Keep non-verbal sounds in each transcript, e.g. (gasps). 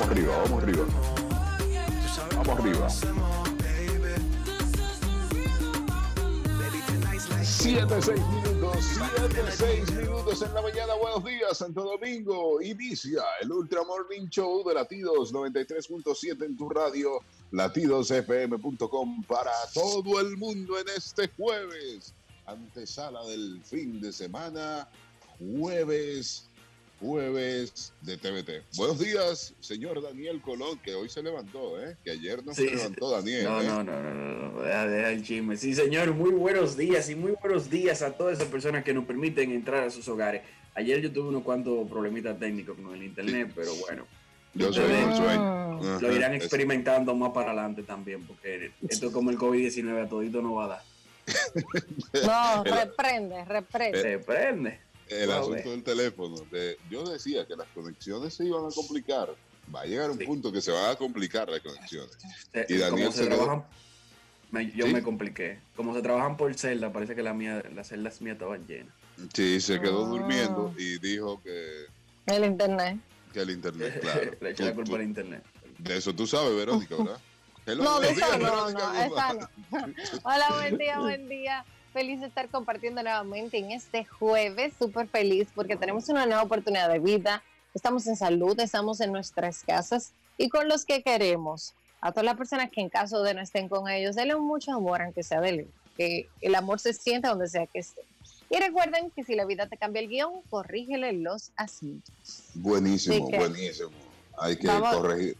Vamos arriba, vamos arriba. Vamos arriba. 7, 6 minutos, 7, 6 minutos en la mañana. Buenos días, Santo Domingo. Inicia el Ultra Morning Show de Latidos 93.7 en tu radio, latidosfm.com para todo el mundo en este jueves. Antesala del fin de semana, jueves jueves de TVT. Buenos días, señor Daniel Colón, que hoy se levantó, ¿eh? Que ayer no se levantó Daniel. No, ¿eh? no, no, no, no, no, deja, deja el chisme. Sí, señor, muy buenos días y muy buenos días a todas esas personas que nos permiten entrar a sus hogares. Ayer yo tuve unos cuantos problemitas técnicos con el internet, pero bueno. Yo soy un sueño. Lo irán experimentando más para adelante también, porque esto es como el COVID-19 a todito no va a dar. No, (laughs) El- reprende, reprende. El Wow, asunto eh. del teléfono. de- yo decía que las conexiones se iban a complicar. Va a llegar un Sí. punto que se van a complicar las conexiones. Eh, Y Daniel se se trabajan, me- yo Sí. me compliqué. Como se trabajan por celda, parece que la mía, las celdas mías estaban llenas. Sí, se quedó Ah. durmiendo y dijo que, El internet. que el internet, (laughs) claro. Le eché la culpa al internet. de eso tú sabes, Verónica, ¿verdad? (laughs) Hello, No, de eso no, Verónica, no, ¿cómo esa va? (laughs) Hola, buen día, buen día. Feliz de estar compartiendo nuevamente en este jueves. Súper feliz porque tenemos una nueva oportunidad de vida. Estamos en salud, estamos en nuestras casas y con los que queremos. A todas las personas que en caso de no estén con ellos, denle mucho amor, aunque sea de. Que el amor se sienta donde sea que esté. Y recuerden que si la vida te cambia el guion, corrígele los asuntos. Buenísimo, que- buenísimo. Hay que corregir.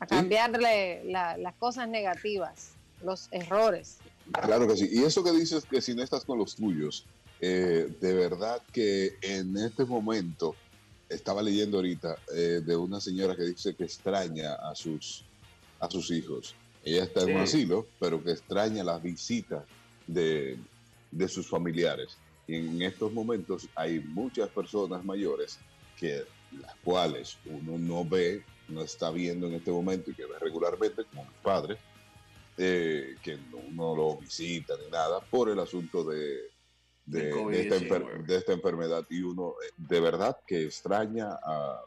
A Sí. cambiarle la- las cosas negativas, los errores. Claro que sí. Y eso que dices que si no estás con los tuyos, eh, de verdad que en este momento estaba leyendo ahorita eh, de una señora que dice que extraña a sus, a sus hijos. Ella está en un asilo, pero que extraña las visitas de, de sus familiares. Y en estos momentos hay muchas personas mayores que las cuales uno no ve, no está viendo en este momento y que ve regularmente, como mis padres, eh, que no, no lo visita ni nada por el asunto de, de, esta, enfer- COVID-19. de esta enfermedad y uno eh, de verdad que extraña a,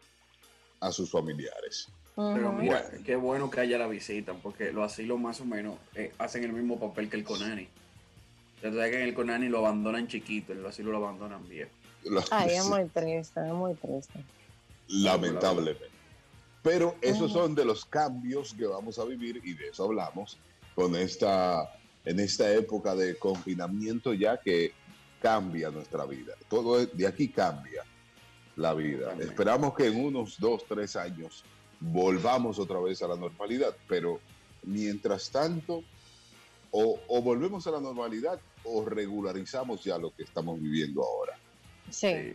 a sus familiares. Pero mira, qué bueno que haya la visita, porque los asilos más o menos eh, hacen el mismo papel que el Conani. Sabes que en el Conani lo abandonan chiquito, en el asilo lo abandonan viejo. La- Ay, es (laughs) muy triste, es muy triste. lamentablemente. Pero esos son de los cambios que vamos a vivir y de eso hablamos con esta en esta época de confinamiento ya que cambia nuestra vida. Todo de aquí cambia la vida. Esperamos que en unos dos, tres años volvamos otra vez a la normalidad, pero mientras tanto o, o volvemos a la normalidad o regularizamos ya lo que estamos viviendo ahora. Sí. Sí.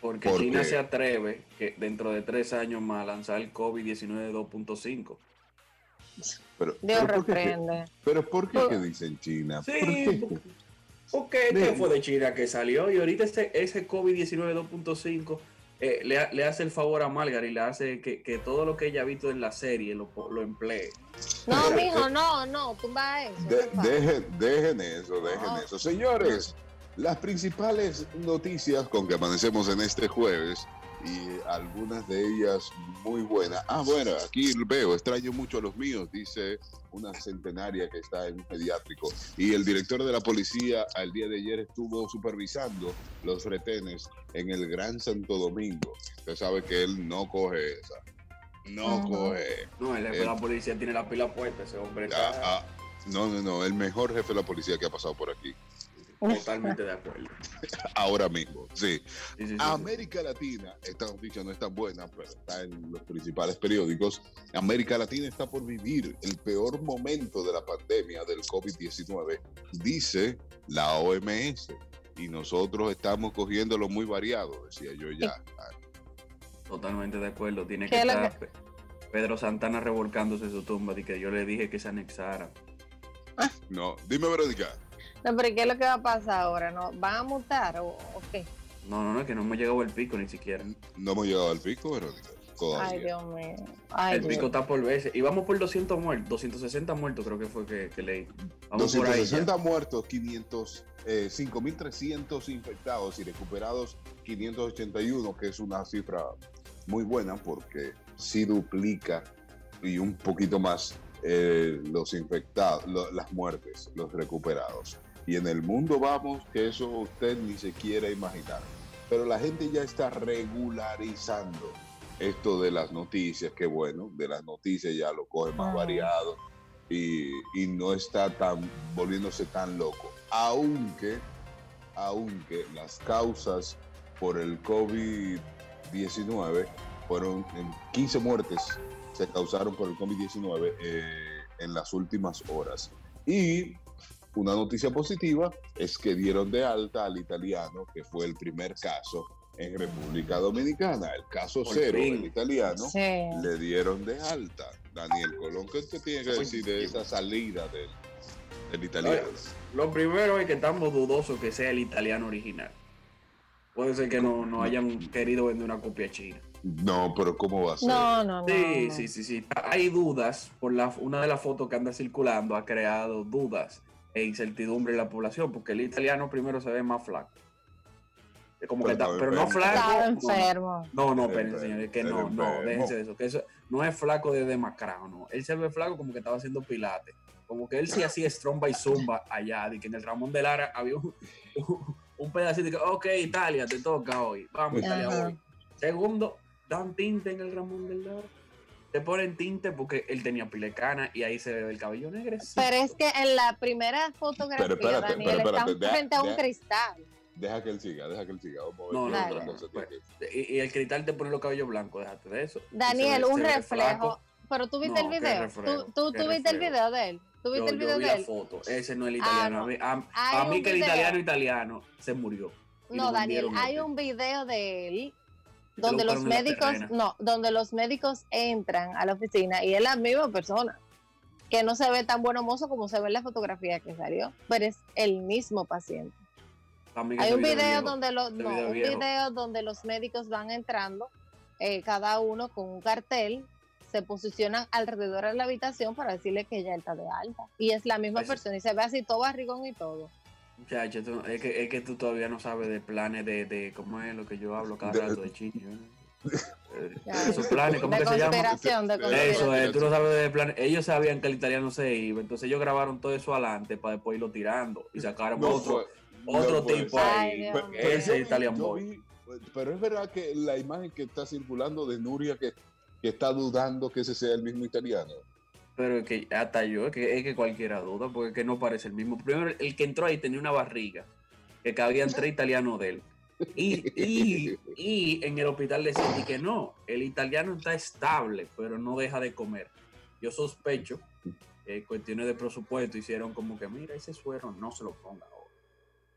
Porque Porque- China se atreve que dentro de tres años más a lanzar el COVID-19 2.5. Pero, Dios pero ¿por qué- reprende. pero ¿por qué Por- que dicen China? Sí, ¿Por qué? porque- Porque este fue de China que salió y ahorita ese, ese COVID-19 2.5 eh, le, le hace el favor a Margaret y le hace que, que todo lo que ella ha visto en la serie lo, lo emplee. No, mijo, no, no, tumba eso. De- dejen, dejen eso, dejen No. eso. Señores, las principales noticias con que amanecemos en este jueves y algunas de ellas muy buenas. Ah, bueno, aquí veo, extraño mucho a los míos, dice una centenaria que está en un pediátrico. Y el director de la policía al día de ayer estuvo supervisando los retenes en el Gran Santo Domingo. Usted sabe que él no coge esa. No coge. No, el jefe de la policía tiene la pila puesta, ese hombre Ah, está ah, no, no, no, el mejor jefe de la policía que ha pasado por aquí. Totalmente de acuerdo. Ahora mismo, sí. Sí, sí, sí, sí. América Latina, esta noticia no es tan buena, pero está en los principales periódicos. América Latina está por vivir el peor momento de la pandemia del COVID-19, dice la OMS. Y nosotros estamos cogiéndolo muy variado, decía yo ya. Totalmente de acuerdo. Tiene que ¿Qué es lo estar Pe- Pedro Santana revolcándose en su tumba de que yo le dije que se anexara. No, dime, Verónica. No, pero ¿qué es lo que va a pasar ahora? ¿No? ¿Van a mutar o, o qué? No, no, no, que no hemos llegado al pico ni siquiera. No hemos llegado al pico, Verónica. Todavía. Ay, Dios mío. Ay, el Dios. pico está por veces. Y vamos por 200 muertos, 260 muertos creo que fue que, que leí. Vamos por ahí. 260 muertos, 500, eh, 5.300 infectados y recuperados 581, que es una cifra muy buena porque sí duplica y un poquito más eh, los infectados, lo- las muertes, los recuperados. Y en el mundo vamos que eso usted ni se quiere imaginar. Pero la gente ya está regularizando esto de las noticias, que bueno, de las noticias ya lo coge más Ah. variado y, y no está tan volviéndose tan loco. Aunque, aunque las causas por el COVID-19 fueron en 15 muertes se causaron por el COVID-19 eh, en las últimas horas. Y una noticia positiva es que dieron de alta al italiano, que fue el primer caso en República Dominicana, el caso Por cero fin. del italiano, Sí. le dieron de alta. Daniel Colón, ¿qué usted tiene que decir de esa salida del, del italiano? Lo primero es que estamos dudosos que sea el italiano original. Puede ser que no, no hayan querido vender una copia china. No, pero ¿cómo va a ser? No, no, no. Sí, no. sí, sí, sí. Hay dudas, por la, una de las fotos que anda circulando ha creado dudas e incertidumbre en la población, porque el italiano primero se ve más flaco. Es Como que está, pero no flaco. Enfermo. No, no, espérense, señores, que no, no, déjense de eso, que eso no es flaco de demacrado, no. Él se ve flaco como que estaba haciendo pilates. Como que él sí hacía stromba y zumba allá, de que en el Ramón de Lara había un, un pedacito de que, ok, Italia, te toca hoy. Vamos, Italia, hoy. Segundo, dan tinte en el Ramón del Lara. Te ponen tinte porque él tenía pilecana y ahí se ve el cabello negro. Pero es que en la primera fotografía, Pero espérate, Daniel, pero espérate, está deja- frente a un deja- cristal. Deja que él siga, deja que él siga. Vamos a ver No, no, otra no, tiene. Y, y el cristal te pone los cabellos blancos, déjate de eso. Daniel, ve- un reflejo. Pero tú viste No, el video. reflejo, tú tú, viste el video de él. Tú viste Yo, el yo video vi de la él. foto. Ese no es el Ah, italiano. no. A mí, a- mí que el italiano italiano se murió. No, Daniel, hay este. un video de él donde lo los médicos, no, donde los médicos entran a la oficina y es la misma persona. Que no se ve tan bueno mozo como se ve en la fotografía que salió, pero es el mismo paciente. Hay un video viejo. donde los, no, video un video donde los médicos van entrando, eh, cada uno con un cartel, se posicionan alrededor de la habitación para decirle que ya está de alta. Y es la misma Ese- persona y se ve así todo barrigón y todo. Muchacho, tú- es, que, es que tú todavía no sabes de planes de, de cómo es lo que yo hablo cada De- rato de (laughs) Chile. ¿eh? Ya, Esos planes, ¿cómo de que se llama? de Eso, es, tú no sabes de planes. Ellos sabían que el italiano se iba, entonces ellos grabaron todo eso adelante para después irlo tirando y sacaron No otro, fue- otro no tipo. Ay, ahí. Pero- pero Ese vi- Italian Boy. vi- pero es verdad que la imagen que está circulando de Nuria que, que está dudando que ese sea el mismo italiano. Pero es que hasta yo, es que, es que cualquiera duda, porque es que no parece el mismo. Primero, el que entró ahí tenía una barriga, que cabían tres italianos de él. Y, y, y en el hospital decían que no, el italiano está estable, pero no deja de comer. Yo sospecho que cuestiones de presupuesto hicieron como que, mira, ese suero no se lo ponga ahora.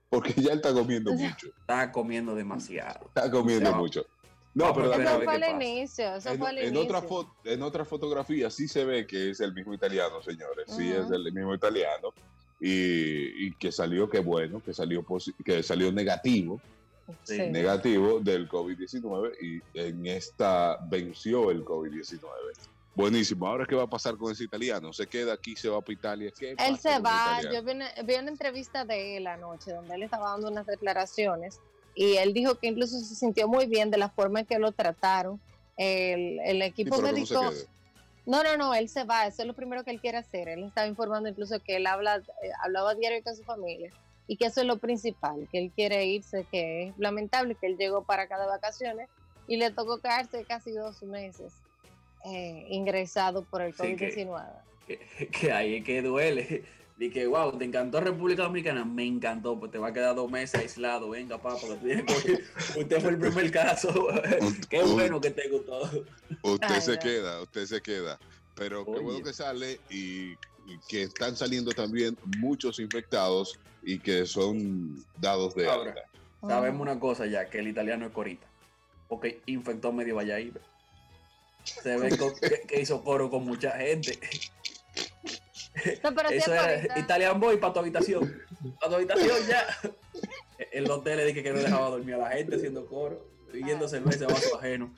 Porque ya él está comiendo mucho. Está comiendo demasiado. Está comiendo mucho. No, pero Eso fue qué inicio, eso en, fue en inicio. otra foto, en otra fotografía sí se ve que es el mismo italiano, señores. Sí Ujú. es el mismo italiano. Y, y que salió, que bueno, que salió, que salió negativo, Sí. Sí. negativo del COVID-19 y en esta venció el COVID-19. Buenísimo. Ahora, ¿qué va a pasar con ese italiano? ¿Se queda aquí, se va para Italia? ¿Qué Él se va, yo vi una, vi una entrevista de él anoche donde él estaba dando unas declaraciones y él dijo que incluso se sintió muy bien de la forma en que lo trataron. El, el Sí, equipo no se médico... No, no, no, él se va, eso es lo primero que él quiere hacer. Él estaba informando incluso que él habla, eh, hablaba diario con su familia y que eso es lo principal, que él quiere irse, que es lamentable que él llegó para acá de vacaciones y le tocó quedarse casi dos meses eh, ingresado por el Sí, que- COVID-19. Que, que ahí es que duele. Y que, wow, te encantó República Dominicana. Me encantó, pues te va a quedar dos meses aislado. Venga, papá, (laughs) usted fue el primer caso. Qué bueno que te gustó. Usted Ay, se queda, usted se queda. Pero qué bueno que sale y, y que están saliendo también muchos infectados y que son dados de Ahora. alta. Sabemos una cosa ya, que el italiano es corita. Porque infectó medio Valladolid. Se ve (laughs) que hizo coro con mucha gente. No, pero sí Eso es era. Italian Boy para tu habitación. Para tu habitación ya. El hotel le dije que no dejaba dormir a la gente haciendo coro, pidiendo cerveza a vaso ajeno.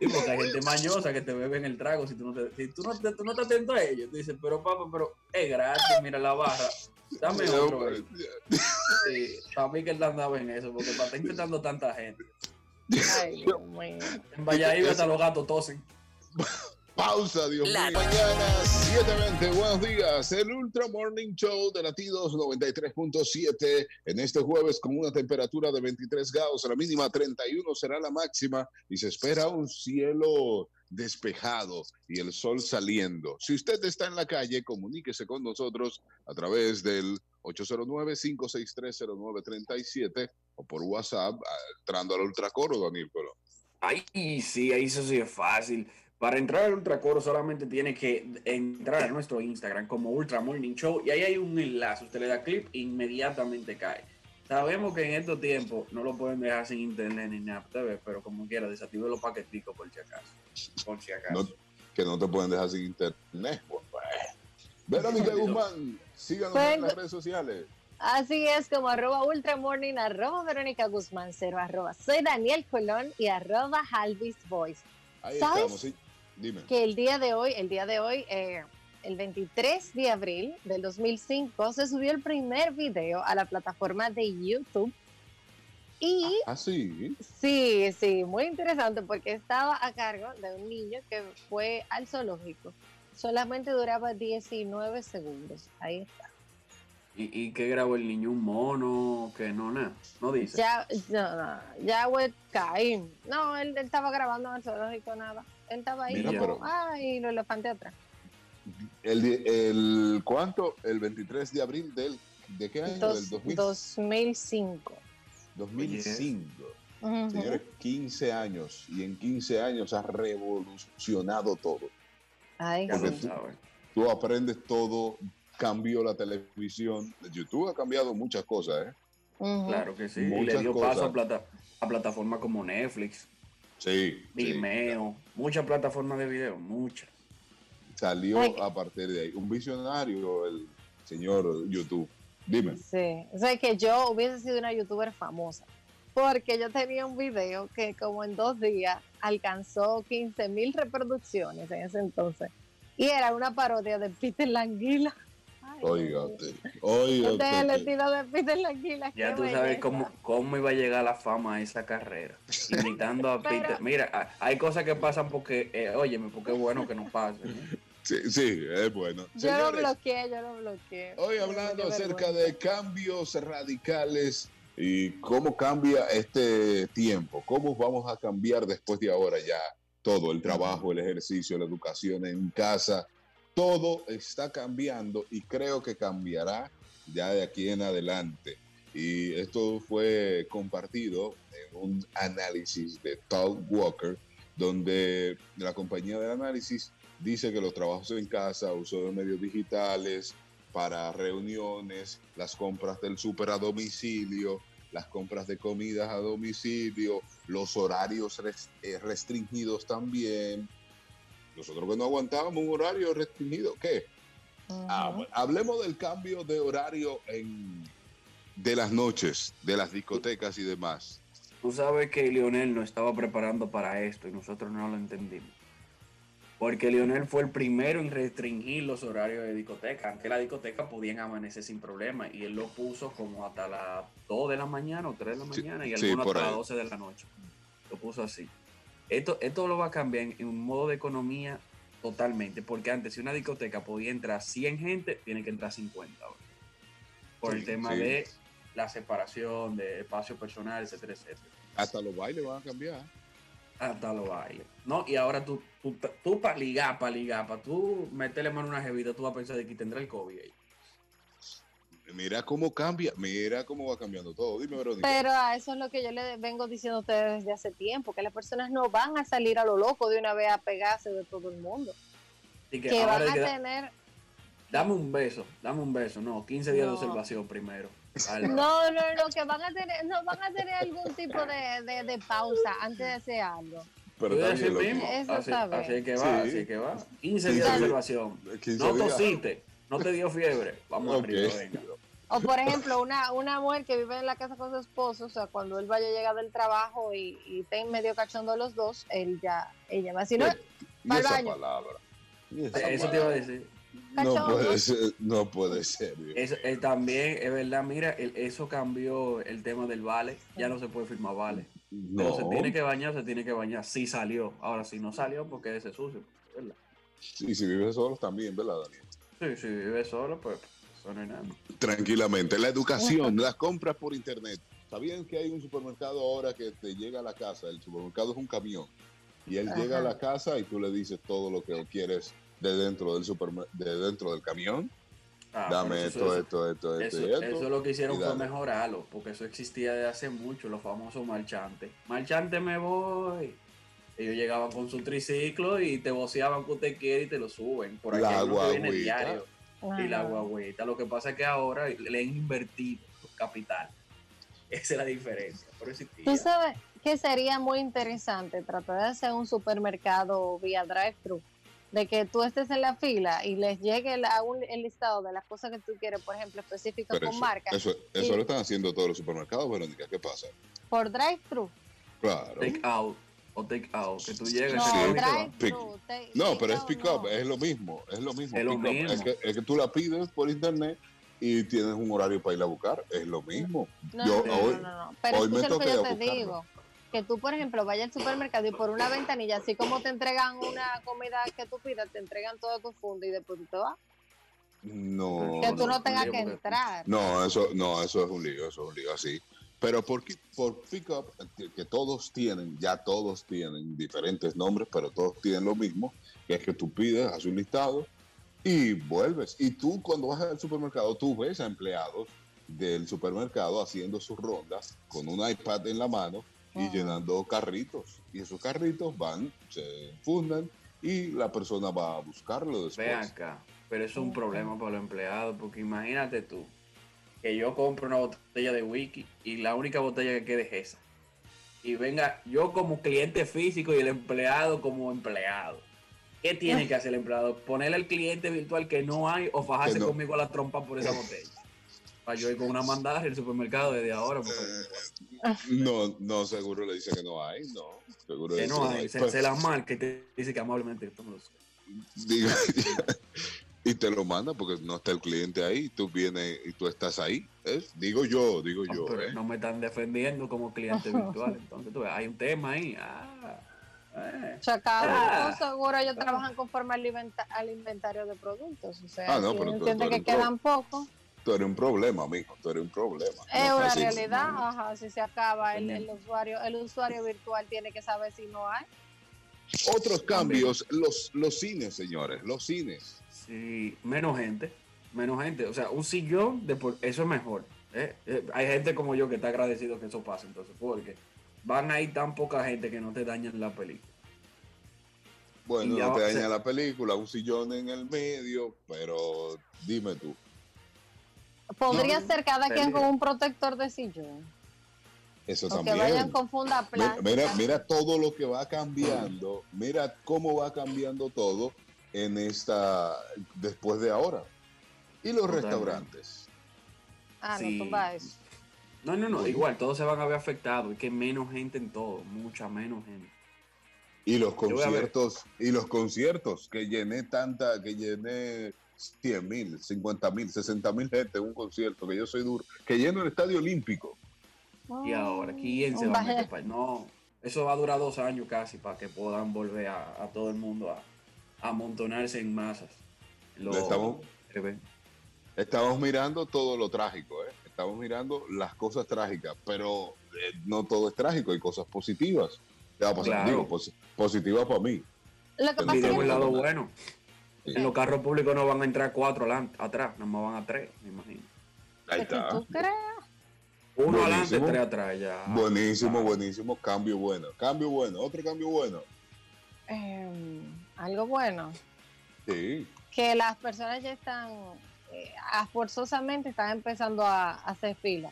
Y porque hay gente mañosa que te beben el trago si tú no te, si tú no te, tú no te atento a ellos. Tú dices, pero papá, pero es gratis, mira la barra. Dame otro. Sí, para mí que él andaba en eso, porque para estar infectando tanta gente. Ay, Dios mío. En Valladolid hasta los gatos tosen. Pausa, Dios La- mío. Mañana, 7.20, buenos días. El Ultra Morning Show de Latidos 93.7 en este jueves con una temperatura de 23 grados, la mínima 31 será la máxima y se espera un cielo despejado y el sol saliendo. Si usted está en la calle, comuníquese con nosotros a través del 809-5630937 o por WhatsApp ah, entrando al Ultracoro, Daniel Colón. Ay, sí, ahí eso sí es fácil. Para entrar al Ultracoro solamente tiene que entrar a nuestro Instagram como Ultra Morning Show y ahí hay un enlace. Usted le da clip e inmediatamente cae. Sabemos que en estos tiempos no lo pueden dejar sin internet ni nada, TV, pero como quiera, desactive los paqueticos por si acaso. Por si acaso. No- que no te pueden dejar sin internet. Verónica Guzmán, síganos Pues- en las redes sociales. Así es como arroba ultramorning, arroba Verónica Guzmán, cero arroba soy Daniel Colón y arroba Halvis Voice. Ahí ¿Sabes? estamos, sí. Dime. Que el día de hoy, el día de hoy, eh, el 23 de abril del 2005, se subió el primer video a la plataforma de YouTube. Y Ah, sí. sí, sí, muy interesante porque estaba a cargo de un niño que fue al zoológico. Solamente duraba 19 segundos. Ahí está. ¿Y, y qué grabó el niño? ¿Un mono? Que no, nada. No dice. Ya, no, no, Yahweh Caín. No, él, él estaba grabando en el zoológico nada. Él estaba ahí Mira, como, pero- ah, y los elefantes atrás. El, el ¿Cuánto? El 23 de abril del, ¿de qué año? Dos- del 2000 2005. 2005. Ujú. Señores, 15 años. Y en 15 años ha revolucionado todo. Ay, porque lo sí. tú- aprendes todo, cambió la televisión. YouTube ha cambiado muchas cosas, ¿eh? Claro que sí. Y le dio cosas. paso a, plata, a plataformas como Netflix, Sí. sí. Vimeo, muchas plataformas de video, muchas. Salió Ay. a partir de ahí. Un visionario, el señor YouTube. Dime. Sí, o sea que yo hubiese sido una youtuber famosa, porque yo tenía un video que como en dos días alcanzó 15 mil reproducciones en ese entonces, y era una parodia de Peter Languila. El usted. estilo de Peter Languila. Ya tú sabes belleza. cómo, cómo iba a llegar la fama a esa carrera. Imitando a (laughs) Pero- Peter. Mira, hay cosas que pasan porque, eh, óyeme, porque es bueno que no pasen. ¿eh? Sí, sí, es bueno. Yo lo Señores, bloqueé, yo lo bloqueé. Hoy hablando acerca vergüenza. de cambios radicales y cómo cambia este tiempo, cómo vamos a cambiar después de ahora ya todo, el trabajo, el ejercicio, la educación en casa, todo está cambiando y creo que cambiará ya de aquí en adelante. Y esto fue compartido en un análisis de Todd Walker, donde la compañía del análisis dice que los trabajos en casa, uso de medios digitales, para reuniones, las compras del súper a domicilio, las compras de comidas a domicilio, los horarios eh, restringidos también. Nosotros que no aguantábamos un horario restringido, ¿qué? Ah, hablemos del cambio de horario en, de las noches, de las discotecas y demás. Tú sabes que Lionel no estaba preparando para esto y nosotros no lo entendimos. Porque Lionel fue el primero en restringir los horarios de discoteca. Antes la discoteca podían amanecer sin problema y él lo puso como hasta las 2 de la mañana o 3 de la Sí, mañana y algunos hasta las ahí. 12 de la noche. Lo puso así. Esto, esto lo va a cambiar en, en un modo de economía totalmente. Porque antes si una discoteca podía entrar 100 gente, tiene que entrar 50 ahora. Por el tema sí. de la separación, de espacio personal, etcétera, etcétera Hasta los bailes van a cambiar. hasta los bailes. No, y ahora tú, tú, tú para ligar, para ligar, para tú meterle mano a una jevita, tú vas a pensar de que tendrá el COVID ahí. Mira cómo cambia, mira cómo va cambiando todo. Dime, Verónica. Pero a eso es lo que yo le vengo diciendo a ustedes desde hace tiempo, que las personas no van a salir a lo loco de una vez a pegarse de todo el mundo. Así que, van a que da- tener... dame un beso, dame un beso. No, 15 días No. de observación primero. (laughs) No, no, no, que van a tener, no van a tener algún tipo de, de, de pausa antes de hacer algo. Pero bien, loco. mismo. Eso así, así que va, Sí. así que va. 15 días de observación. 15 No tosiste, no te dio fiebre. Vamos Ok. arriba, venga. O por ejemplo, una, una mujer que vive en la casa con su esposo, o sea, cuando él vaya a llegar del trabajo y, y estén medio cachondo los dos, él ya, ella va a decir, no, Pa'l esa baño. palabra. Esa Eso te iba a decir. No puede ser, no puede ser. Eso, eh, también es verdad, mira, el- eso cambió el tema del vale. Ya no se puede firmar vale. Pero se No, tiene que bañar, se tiene que bañar. Si salió. Ahora, si no salió, porque ese sucio. ¿verdad? y si vives solo también, ¿verdad, Daniel? Sí, si vive solo, pues eso no es nada. Tranquilamente. La educación, las compras por internet. ¿Sabían que hay un supermercado ahora que te llega a la casa? El supermercado es un camión. Y él llega a la casa y tú le dices todo lo que quieres de dentro del supermer- de dentro del camión. Ah, Dame esto, esto, esto, esto, Eso, esto. eso lo que hicieron fue mejorarlo, porque eso existía desde hace mucho, los famosos marchantes. Marchante me voy. Ellos llegaban con su triciclo y te voceaban que usted quiere y te lo suben. Por La aquí hay uno que viene diario. Y la guagüita. Lo que pasa es que ahora le han invertido capital. Esa es la diferencia. Por eso existía. Tú sabes que sería muy interesante tratar de hacer un supermercado vía drive-thru, de que tú estés en la fila y les llegue el, a un- el listado de las cosas que tú quieres, por ejemplo, específicas Pero con eso, marca, eso, eso Y- lo están haciendo todos los supermercados, Verónica. ¿Qué pasa? por drive-thru. Claro. Take out o take out. Que tú llegues No, Sí. te- No, take pero es pick up, no. es lo mismo, es lo mismo. Es lo pick up. mismo. Es, que, es que tú la pides por internet y tienes un horario para ir a buscar, es lo mismo. No, Yo no, hoy- no, no, no. Pero hoy me lo que toca yo te buscarlo. digo. Que tú, por ejemplo, vayas al supermercado y por una ventanilla, así como te entregan una comida que tú pidas, te entregan todo tu fondo y después tú te vas. No, que tú no, no tengas que entrar. no, eso, no, eso es un lío, eso es un lío así. Pero por, por pick up, que- que todos tienen, ya todos tienen diferentes nombres, pero todos tienen lo mismo, que es que tú pides, haces un listado y vuelves. Y tú cuando vas al supermercado, tú ves a empleados del supermercado haciendo sus rondas con un iPad en la mano y llenando carritos. Y esos carritos van, se fundan y la persona va a buscarlo después. Ven acá, pero es un problema para los empleados, porque imagínate tú, que yo compro una botella de wiki y la única botella que quede es esa. Y venga, yo como cliente físico y el empleado como empleado. ¿Qué tiene que hacer el empleado? Ponerle al cliente virtual que no hay o fajarse no. conmigo a la trompa por esa botella. Para yo ir con una mandada al supermercado desde ahora. porque- No, no, seguro le dice que no hay, no. Seguro que dice no hay, se, Pues, se la marca y te dice que amablemente tómalo. (laughs) y te lo manda porque no está el cliente ahí, tú vienes y tú estás ahí. ¿eh? Digo yo, digo No, yo. pero ¿eh? no me están defendiendo como cliente virtual. Entonces, tú ves, hay un tema ahí. Ah, eh. Chacao, Ah. seguro ellos trabajan conforme al, inventa- al inventario de productos. O sea, Ah, no, si pero tú- entiende tú que quedan pocos. Tú eres un problema, mijo, tú eres un problema. Es No una realidad, ajá, si se acaba el, el usuario, el usuario virtual tiene que saber si no hay. Otros cambios, los, los cines, señores, los cines. Sí, menos gente. Menos gente. O sea, un sillón, de por- eso es mejor. ¿eh? Eh, Hay gente como yo que está agradecido que eso pase. Entonces, porque van a ir tan poca gente que no te dañan la película. Bueno, no te daña la película, un sillón en el medio, pero dime tú. Podría No, ser cada quien con un protector de sillón. Eso O que también. vayan con funda Mira, plástica. mira, mira todo lo que va cambiando, mira cómo va cambiando todo en esta, después de ahora. Y los Totalmente. restaurantes. Ah, Sí. no, tumba eso. No, no, no. Igual, todos se van a ver afectados. Y que menos gente en todo. Mucha menos gente. Y los conciertos, y los conciertos, que llené tanta, que llené 100 mil, 50 mil, 60 mil gente en un concierto, que yo soy duro, que lleno el estadio olímpico. Y ahora, ¿quién se va a meter No, eso va a durar dos años casi para que puedan volver a, a todo el mundo a amontonarse en masas. Los Estamos-. Estamos mirando todo lo trágico, ¿eh? estamos mirando las cosas trágicas, pero eh, no todo es trágico, hay cosas positivas. Ya, pues, Claro. digo, posi- positivas para mí. Lo que pasa es Miremos que el lado no- bueno. Sí. En los carros públicos no van a entrar cuatro adelante, atrás, nada más van a tres, me imagino. Ahí está. tú creas. Uno adelante, tres atrás ya. Buenísimo, Ah, buenísimo, cambio bueno. Cambio bueno, otro cambio bueno. em, algo bueno. Sí, que las personas ya están eh, forzosamente están empezando a, a hacer fila,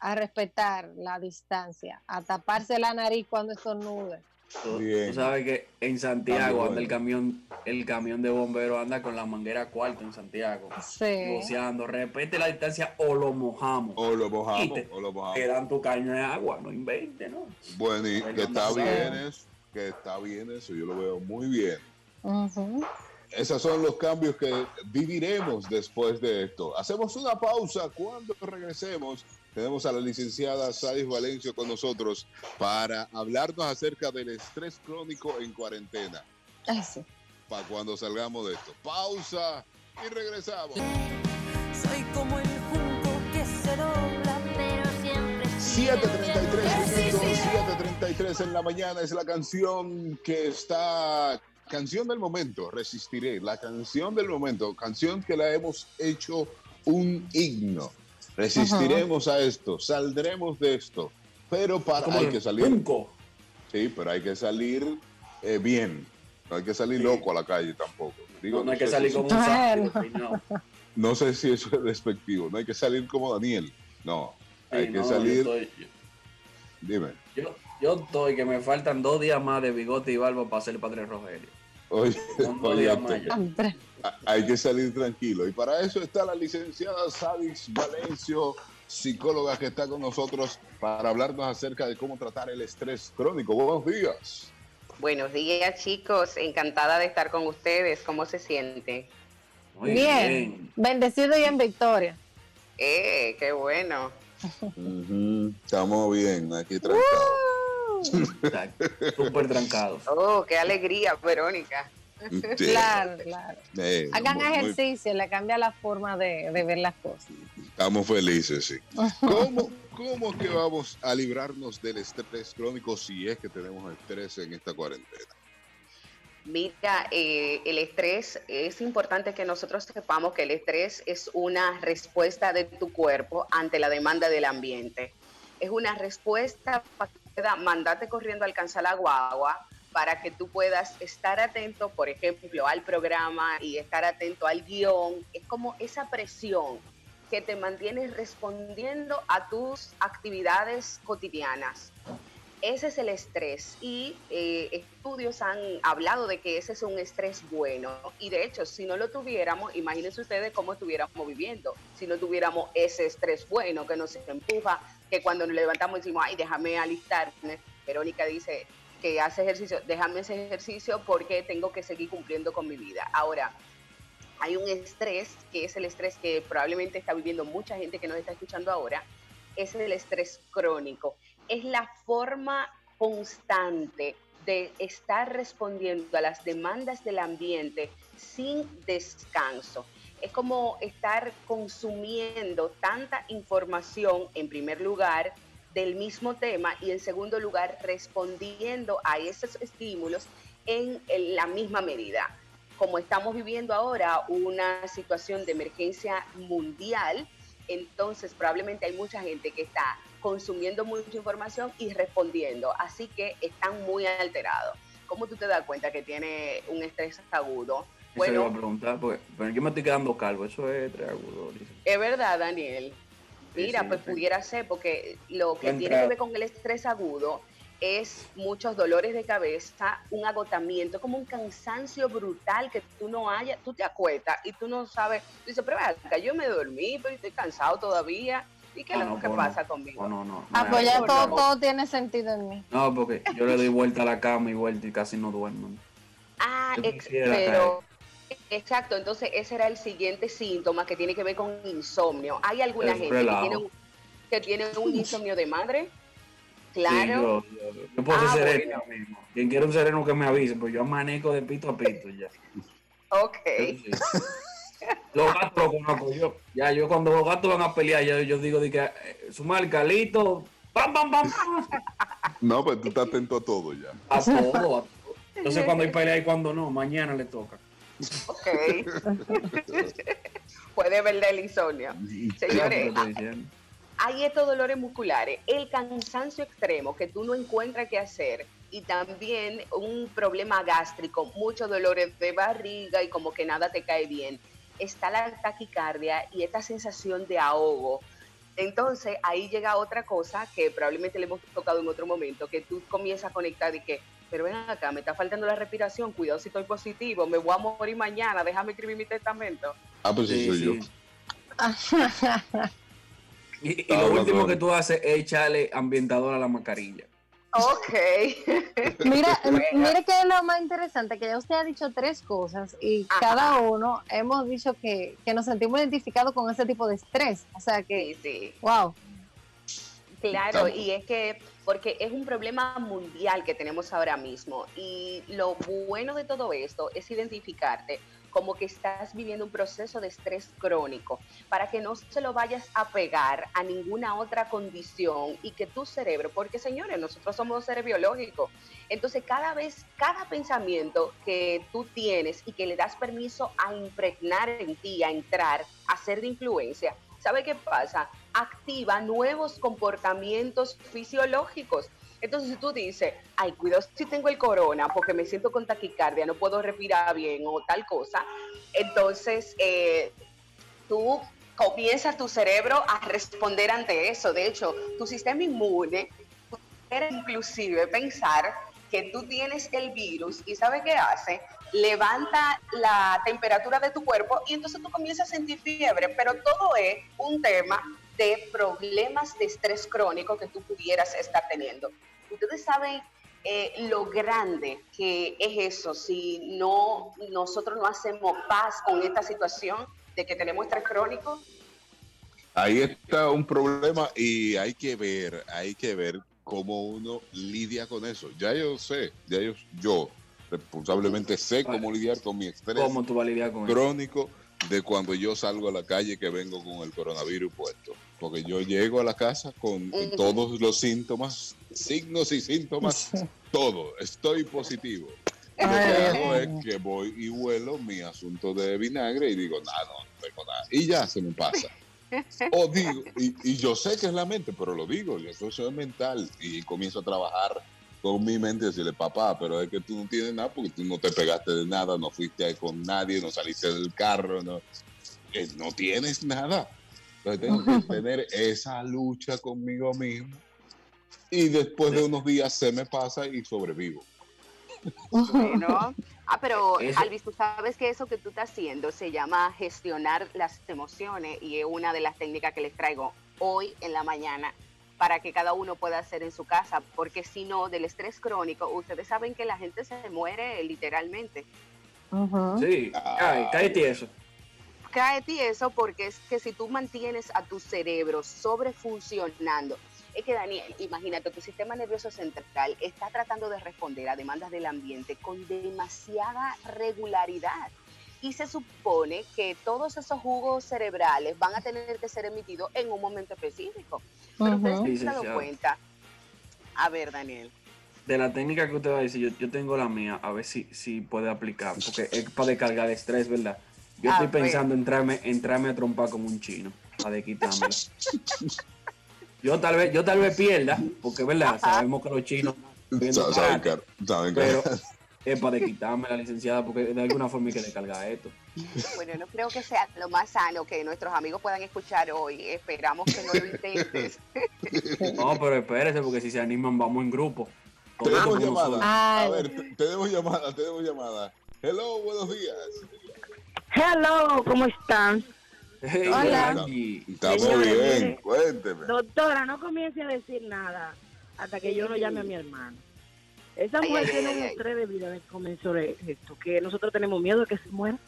a respetar la distancia, a taparse la nariz cuando estornude. Tú, Bien. tú sabes que en Santiago anda bueno. el camión, el camión de bomberos anda con la manguera cuarta en Santiago, Sí. voceando, respete la distancia o lo mojamos. o lo mojamos, Quite. o lo mojamos. Te dan tu caño de agua, no invente, ¿no? Bueno, y que está bien eso, que está bien eso, yo lo veo muy bien. Ujú. esos son los cambios que viviremos después de esto. Hacemos una pausa. Cuando regresemos, tenemos a la licenciada Sadis Valencio con nosotros para hablarnos acerca del estrés crónico en cuarentena. Sí. Para cuando salgamos de esto. Pausa y regresamos. Soy como 7.33 minutos, 7.33 en la mañana es la canción que está, canción del momento, resistiré, la canción del momento, canción que la hemos hecho un himno. Resistiremos a esto, saldremos de esto, pero para hay que salir, sí, pero hay que salir eh, bien, no hay que salir Sí. loco a la calle tampoco. Digo, No, no hay que salir si- como un no. no sé si eso es despectivo, no hay que salir como Daniel, no, hay que no, salir, Yo estoy, dime. yo, yo estoy que me faltan dos días más de bigote y barba para ser padre Rogelio. Oye, oye, hay que salir tranquilo. Y para eso está la licenciada Sadix Valencio, psicóloga que está con nosotros para hablarnos acerca de cómo tratar el estrés crónico. Buenos días. Buenos días, chicos. Encantada de estar con ustedes. ¿Cómo se siente? Muy bien. bien. Bendecido y en victoria. ¡Eh, qué bueno! Estamos bien, aquí trancados. Súper trancados. (laughs) ¡Oh, qué alegría, Verónica! Sí. Claro, claro. Eh, Hagan muy- muy- ejercicio, le cambia la forma de, de ver las cosas. estamos felices, sí. (laughs) ¿Cómo, ¿Cómo que vamos a librarnos del estrés crónico si es que tenemos estrés en esta cuarentena? Mira, eh, el estrés, es importante que nosotros sepamos que el estrés es una respuesta de tu cuerpo ante la demanda del ambiente. Es una respuesta para mandarte corriendo a alcanzar la guagua para que tú puedas estar atento, por ejemplo, al programa y estar atento al guion. Es como esa presión que te mantiene respondiendo a tus actividades cotidianas. Ese es el estrés y eh, estudios han hablado de que ese es un estrés bueno y de hecho si no lo tuviéramos, imagínense ustedes cómo estuviéramos viviendo, si no tuviéramos ese estrés bueno que nos empuja, que cuando nos levantamos decimos, ay, déjame alistarme. Verónica dice que hace ejercicio, déjame ese ejercicio porque tengo que seguir cumpliendo con mi vida. Ahora, hay un estrés que es el estrés que probablemente está viviendo mucha gente que nos está escuchando ahora, es el estrés crónico es la forma constante de estar respondiendo a las demandas del ambiente sin descanso. Es como estar consumiendo tanta información, en primer lugar, del mismo tema y en segundo lugar, respondiendo a esos estímulos en la misma medida. Como estamos viviendo ahora una situación de emergencia mundial, entonces probablemente hay mucha gente que está consumiendo mucha información y respondiendo, así que están muy alterados. ¿Cómo tú te das cuenta que tiene un estrés agudo? Eso le iba a Bueno, preguntar, porque, pero yo me estoy quedando calvo, eso es triángulo. dice. es verdad, Daniel. Mira, sí, pues sí. pudiera ser, porque lo que tiene que ver con el estrés agudo es muchos dolores de cabeza, un agotamiento, como un cansancio brutal que tú no hayas, tú te acuestas y tú no sabes, tú dices, pero acá, yo me dormí, pero estoy cansado todavía. ¿Y qué es Ah, lo no, que pasa no. conmigo? No, no, no. Ah, pues ya todo, todo tiene sentido en mí. No, porque yo le doy vuelta a la cama y vuelta y casi no duermo. Ah, ex- pero exacto, entonces ese era el siguiente síntoma que tiene que ver con insomnio. Hay alguna Es gente que tiene, un, que tiene un insomnio de madre. Sí, Claro. yo, yo- yo puedo Ah, ser sereno bueno. mismo. Quien quiera un sereno que me avise, pues yo amanezco de pito a pito ya. Ok. Sí. Los gatos los conozco yo. Ya, yo cuando los gatos van a pelear, yo, yo digo de que eh, su marca, listo, pam, pam, pam, pam. No, pues tú estás atento a todo ya. A todo, a todo. Entonces cuando hay pelea y cuando no, mañana le toca. Ok. Puede ver el insomnio. Señores, diciendo. hay estos dolores musculares, el cansancio extremo que tú no encuentras qué hacer y también un problema gástrico, muchos dolores de barriga y como que nada te cae bien. Está la taquicardia y esta sensación de ahogo. Entonces ahí llega otra cosa que probablemente le hemos tocado en otro momento, que tú comienzas a conectar y que, pero ven acá, me está faltando la respiración, cuidado si estoy positivo, me voy a morir mañana, déjame escribir mi testamento. Ah, pues sí, Sí, soy sí. yo. (laughs) Y, y lo último que tú haces es echarle ambientador a la mascarilla. Ok. (laughs) Mira, mira que es lo más interesante, que ya usted ha dicho tres cosas y Ajá. cada uno hemos dicho que, que nos sentimos identificados con ese tipo de estrés. O sea que, Sí, sí. wow. Claro, y es que porque es un problema mundial que tenemos ahora mismo y lo bueno de todo esto es identificarte como que estás viviendo un proceso de estrés crónico para que no se lo vayas a pegar a ninguna otra condición y que tu cerebro, porque señores, nosotros somos seres biológicos, entonces cada vez, cada pensamiento que tú tienes y que le das permiso a impregnar en ti, a entrar, a ser de influencia, ¿sabe qué pasa? Activa nuevos comportamientos fisiológicos. Entonces, si tú dices, ay, cuidado si tengo el corona porque me siento con taquicardia, no puedo respirar bien o tal cosa, entonces eh, tú comienzas tu cerebro a responder ante eso. De hecho, tu sistema inmune puede inclusive pensar que tú tienes el virus y ¿sabe qué hace? Levanta la temperatura de tu cuerpo y entonces tú comienzas a sentir fiebre, pero todo es un tema de problemas de estrés crónico que tú pudieras estar teniendo. Ustedes saben eh, lo grande que es eso si no nosotros no hacemos paz con esta situación de que tenemos estrés crónico. Ahí está un problema y hay que ver, hay que ver cómo uno lidia con eso. Ya yo sé, ya yo, yo responsablemente sé cómo lidiar con mi estrés ¿Cómo tú vas a lidiar con eso? De cuando yo salgo a la calle que vengo con el coronavirus puesto. Porque yo llego a la casa con todos los síntomas, signos y síntomas, (laughs) todo. Estoy positivo. Lo que hago es que voy y huelo mi asunto de vinagre y digo, nada, no, no tengo nada. Y ya se me pasa. O digo, y, y yo sé que es la mente, pero lo digo, yo es mental. Y comienzo a trabajar con mi mente y decirle, papá, pero es que tú no tienes nada porque tú no te pegaste de nada, no fuiste ahí con nadie, no saliste del carro, no, eh, no tienes nada. Entonces tengo que (laughs) tener esa lucha conmigo mismo. Y después de unos días se me pasa y sobrevivo. Bueno, ah, pero Alvis, tú sabes que eso que tú estás haciendo se llama gestionar las emociones y es una de las técnicas que les traigo hoy en la mañana para que cada uno pueda hacer en su casa, porque si no, del estrés crónico, ustedes saben que la gente se muere literalmente. Ujú. Sí, cae, cae tieso. Cáete eso porque es que si tú mantienes a tu cerebro sobrefuncionando, es que Daniel, imagínate, tu sistema nervioso central está tratando de responder a demandas del ambiente con demasiada regularidad. Y se supone que todos esos jugos cerebrales van a tener que ser emitidos en un momento específico. Pero ustedes se han dado cuenta. A ver, Daniel. De la técnica que usted va a decir, yo, yo tengo la mía, a ver si, si puede aplicar, porque es para descargar el estrés, ¿verdad? Yo A estoy pensando en entrarme, entrarme a trompar como un chino, para desquitármela. (laughs) yo tal vez, yo tal vez pierda, porque verdad, sabemos que los chinos Saben que, saben pero es para desquitarme la licenciada, porque de alguna forma hay que descargar esto. Bueno, no creo que sea lo más sano que nuestros amigos puedan escuchar hoy. Esperamos que no lo intentes. (laughs) No, pero espérese, porque si se animan, vamos en grupo. Tenemos llamada. A ver, te- tenemos llamada, tenemos llamada. Hello, buenos días. Hello, ¿cómo están? Hey, Hola. Estamos Señores, bien, cuénteme. Doctora, no comience a decir nada hasta que yo no llame a mi hermano. Esa Ay, mujer ay, tiene ay, un ay. estrés de vida desde que comenzó de esto, que nosotros tenemos miedo de que se muera.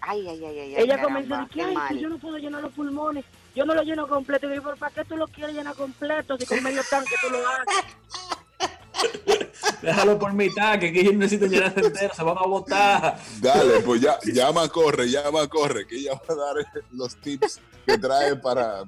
Ay, ay, ay, ay. Ella caramba, comenzó a decir, qué ay, yo no puedo llenar los pulmones, yo no lo lleno completo. Y yo digo, "¿Pero ¿para qué tú lo quieres llenar completo si con medio tanque tú lo haces? (laughs) Déjalo por mitad, que aquí ellos necesitan llenar entero, se van a botar. Dale, pues ya, llama, corre, llama, corre, que ella va a dar los tips que trae para,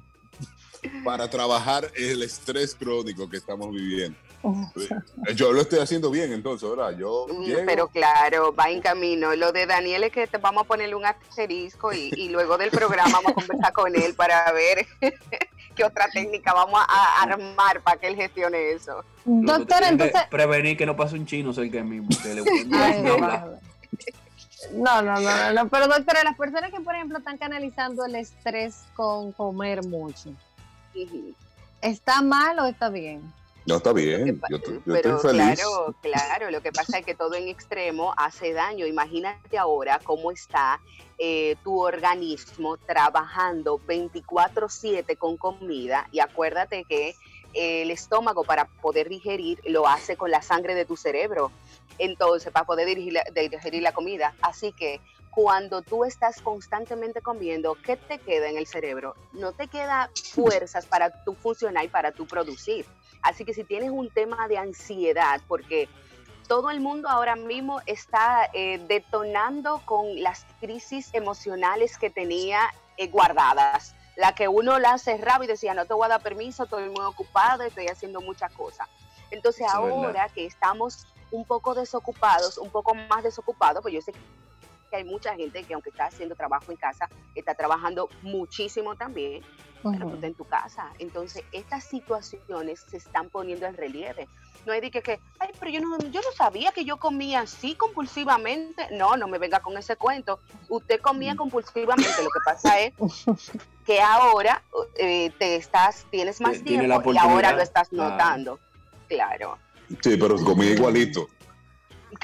para trabajar el estrés crónico que estamos viviendo. (laughs) Yo lo estoy haciendo bien entonces, ¿verdad? Yo Mm, llego, Pero claro, va en camino. Lo de Daniel es que te vamos a ponerle un asterisco y, y luego del programa vamos a conversar con él para ver (laughs) qué otra técnica vamos a, armar para que él gestione eso. Tienen que entonces. Prevenir que no pase un chino cerca de mí, porque le Ay, no, no, no, no, no, pero doctora, las personas que, por ejemplo, están canalizando el estrés con comer mucho. ¿está mal o está bien? No, está bien, yo, estoy- yo Pero estoy feliz. claro, claro, lo que pasa es que todo en extremo hace daño. Imagínate ahora cómo está eh, tu organismo trabajando 24/7 con comida y acuérdate que el estómago para poder digerir lo hace con la sangre de tu cerebro. Entonces, para poder la- digerir la comida. Así que cuando tú estás constantemente comiendo, ¿qué te queda en el cerebro? No te queda fuerzas para tú funcionar y para tú producir. Así que si tienes un tema de ansiedad, porque todo el mundo ahora mismo está eh, detonando con las crisis emocionales que tenía eh, guardadas. La que uno la cerraba y decía, no te voy a dar permiso, estoy muy ocupada, estoy haciendo muchas cosas. Entonces Eso ahora que estamos un poco desocupados, un poco más desocupados, pues yo sé que hay mucha gente que aunque está haciendo trabajo en casa, está trabajando muchísimo también, en tu casa. Entonces, estas situaciones se están poniendo en relieve. No hay de que, que, ay, pero yo no, yo no sabía que yo comía así compulsivamente. No, no me venga con ese cuento. Usted comía compulsivamente. Lo que pasa es (laughs) que ahora eh, te estás, tienes más tiempo y ahora lo estás Claro. notando. Claro. Sí, pero comí igualito.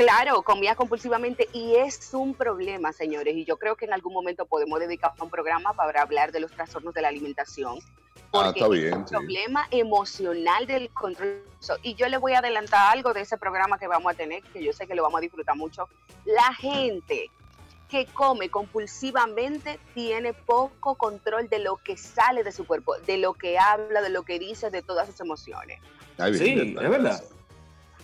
Claro, comía compulsivamente y es un problema, señores. Y yo creo que en algún momento podemos dedicar un programa para hablar de los trastornos de la alimentación. Ah, porque está es bien, un sí. problema emocional del control. Y yo le voy a adelantar algo de ese programa que vamos a tener, que yo sé que lo vamos a disfrutar mucho. La gente que come compulsivamente tiene poco control de lo que sale de su cuerpo, de lo que habla, de lo que dice, de todas sus emociones. Sí, bien, es verdad.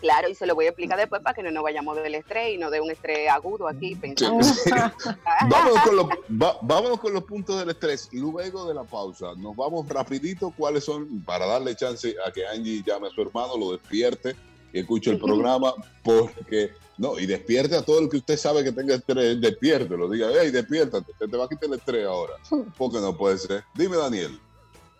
Claro, y se lo voy a explicar después para que no nos vayamos del estrés y no de un estrés agudo aquí pensando. (laughs) sí. (laughs) Vámonos, con los, va- vámonos con los puntos del estrés. Luego de la pausa, nos vamos rapidito cuáles son, para darle chance a que Angie llame a su hermano, lo despierte y escuche el (laughs) programa, porque, no, y despierte a todo el que usted sabe que tenga estrés, despierte, lo diga, hey, despiértate, te, te va a quitar el estrés ahora, porque no puede ser. Dime, Daniel.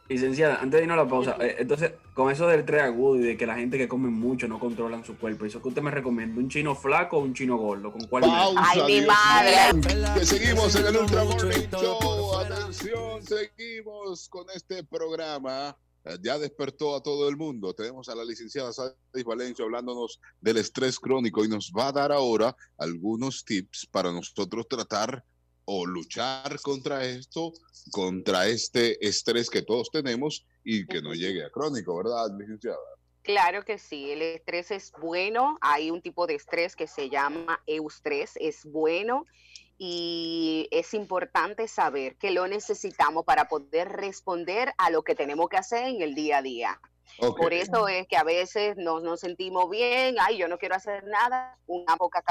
Licenciada, antes de irnos a la pausa, eh, entonces, con eso del tres agudo y de que la gente que come mucho no controlan su cuerpo, ¿eso que usted me recomienda? ¿Un chino flaco o un chino gordo? ¿Con cuál Pausa, Ay, mi madre. Que seguimos en el Ultra Morning Show. Atención, seguimos con este programa. Eh, Ya despertó a todo el mundo. Tenemos a la licenciada Sadis Valencia hablándonos del estrés crónico y nos va a dar ahora algunos tips para nosotros tratar o luchar contra esto, contra este estrés que todos tenemos y que no llegue a crónico, ¿verdad, licenciada? Claro que sí, el estrés es bueno. Hay un tipo de estrés que se llama eustrés, es bueno y es importante saber que lo necesitamos para poder responder a lo que tenemos que hacer en el día a día. Por eso es que a veces nos, nos sentimos bien, ay, yo no quiero hacer nada, una poca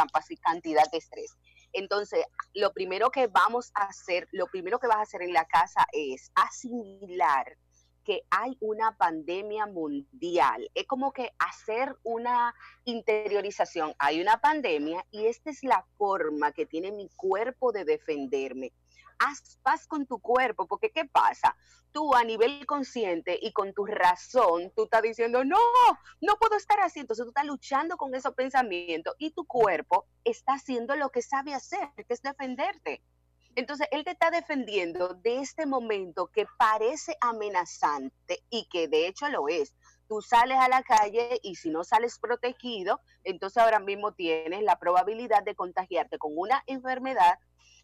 cantidad de estrés. Entonces, lo primero que vamos a hacer, lo primero que vas a hacer en la casa es asimilar que hay una pandemia mundial. Es como que hacer una interiorización. Hay una pandemia y esta es la forma que tiene mi cuerpo de defenderme. Haz paz con tu cuerpo, porque ¿qué pasa? Tú a nivel consciente y con tu razón, tú estás diciendo, no, no puedo estar así. Entonces tú estás luchando con esos pensamientos y tu cuerpo está haciendo lo que sabe hacer, que es defenderte. Entonces, él te está defendiendo de este momento que parece amenazante y que de hecho lo es. Tú sales a la calle y si no sales protegido, entonces ahora mismo tienes la probabilidad de contagiarte con una enfermedad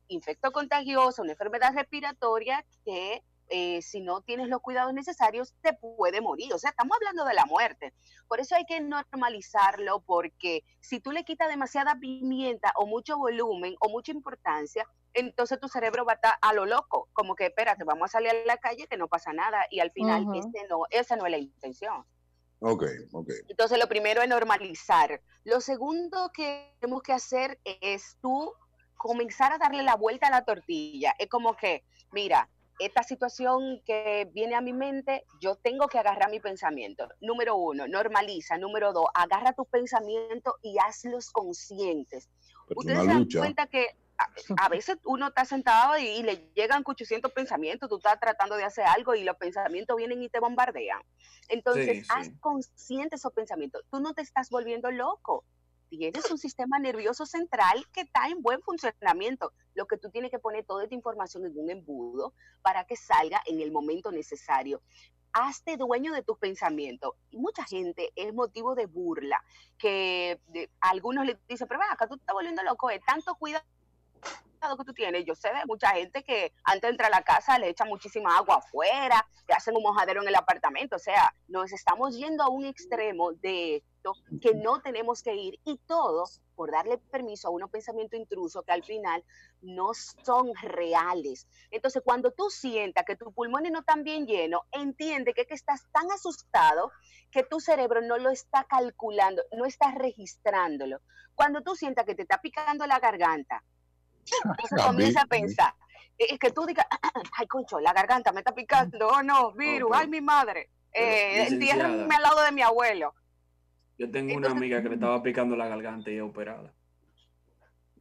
infecto contagiosa, una enfermedad respiratoria que eh, si no tienes los cuidados necesarios te puede morir. O sea, estamos hablando de la muerte. Por eso hay que normalizarlo porque si tú le quitas demasiada pimienta o mucho volumen o mucha importancia, entonces tu cerebro va a estar a lo loco, como que espérate, vamos a salir a la calle que no pasa nada y al final este no, esa no es la intención. Ok, ok. Entonces, lo primero es normalizar. Lo segundo que tenemos que hacer es tú comenzar a darle la vuelta a la tortilla. Es como que, mira, esta situación que viene a mi mente, yo tengo que agarrar mi pensamiento. Número uno, normaliza. Número dos, agarra tus pensamientos y hazlos conscientes. Es Ustedes se dan cuenta que a, a veces uno está sentado y, y le llegan 800 pensamientos, tú estás tratando de hacer algo y los pensamientos vienen y te bombardean. Entonces, Sí, haz consciente esos pensamientos. Tú no te estás volviendo loco. Tienes un sistema nervioso central que está en buen funcionamiento. Lo que tú tienes que poner toda esta información en un embudo para que salga en el momento necesario. Hazte dueño de tus pensamientos. Y mucha gente es motivo de burla, que algunos le dicen, pero acá tú estás volviendo loco, de tanto cuidado que tú tienes. Yo sé de mucha gente que antes de entrar a la casa le echa muchísima agua afuera, que hacen un mojadero en el apartamento. O sea, nos estamos yendo a un extremo de esto que no tenemos que ir y todo por darle permiso a unos pensamientos intrusos que al final no son reales. Entonces, cuando tú sientas que tus pulmones no están bien llenos, entiende que, que estás tan asustado que tu cerebro no lo está calculando, no está registrándolo. Cuando tú sientas que te está picando la garganta, entonces A mí- comienza a pensar, es que tú digas, ay, concho, la garganta me está picando, oh no, virus, ay, mi madre, eh, entiérrenme al lado de mi abuelo. Yo tengo una amiga que le estaba picando la garganta y es operada.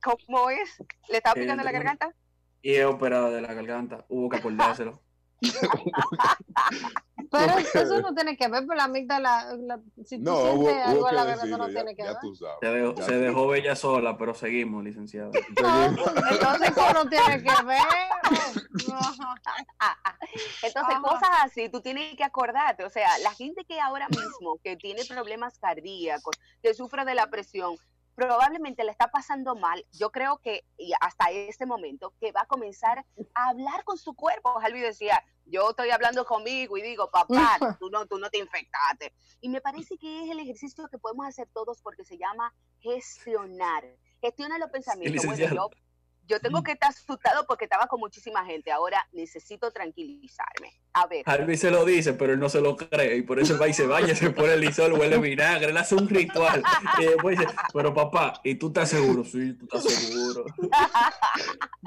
¿Cómo es? ¿Le estaba picando la garganta? Y es operada de la garganta. Hubo que acordárselo. (laughs) (laughs) Pero eso no tiene que ver con la amígdala. la- si tú No, sientes hubo, algo en la garganta, no tiene que ya ver. tú sabes. Se dejó, Ya se tú- dejó ella sola, pero seguimos, licenciada. (laughs) Entonces, Eso no tiene que ver. Entonces, Ajá. cosas así, tú tienes que acordarte. O sea, la gente que ahora mismo, que tiene problemas cardíacos, que sufre de la presión, probablemente le está pasando mal. Yo creo que y hasta este momento, que va a comenzar a hablar con su cuerpo. Jalvi decía, yo estoy hablando conmigo y digo, papá, (laughs) tú no, tú no te infectaste. Y me parece que es el ejercicio que podemos hacer todos porque se llama gestionar. Gestiona los pensamientos. Bueno, yo, yo tengo que estar asustado porque estaba con muchísima gente. Ahora necesito tranquilizarme. A ver, Harvey se lo dice, pero él no se lo cree. Y por eso él va y se baña, se pone el lisol, huele vinagre, él hace un ritual. Y después dice, pero papá, ¿y tú estás seguro? Sí, tú estás seguro. (laughs)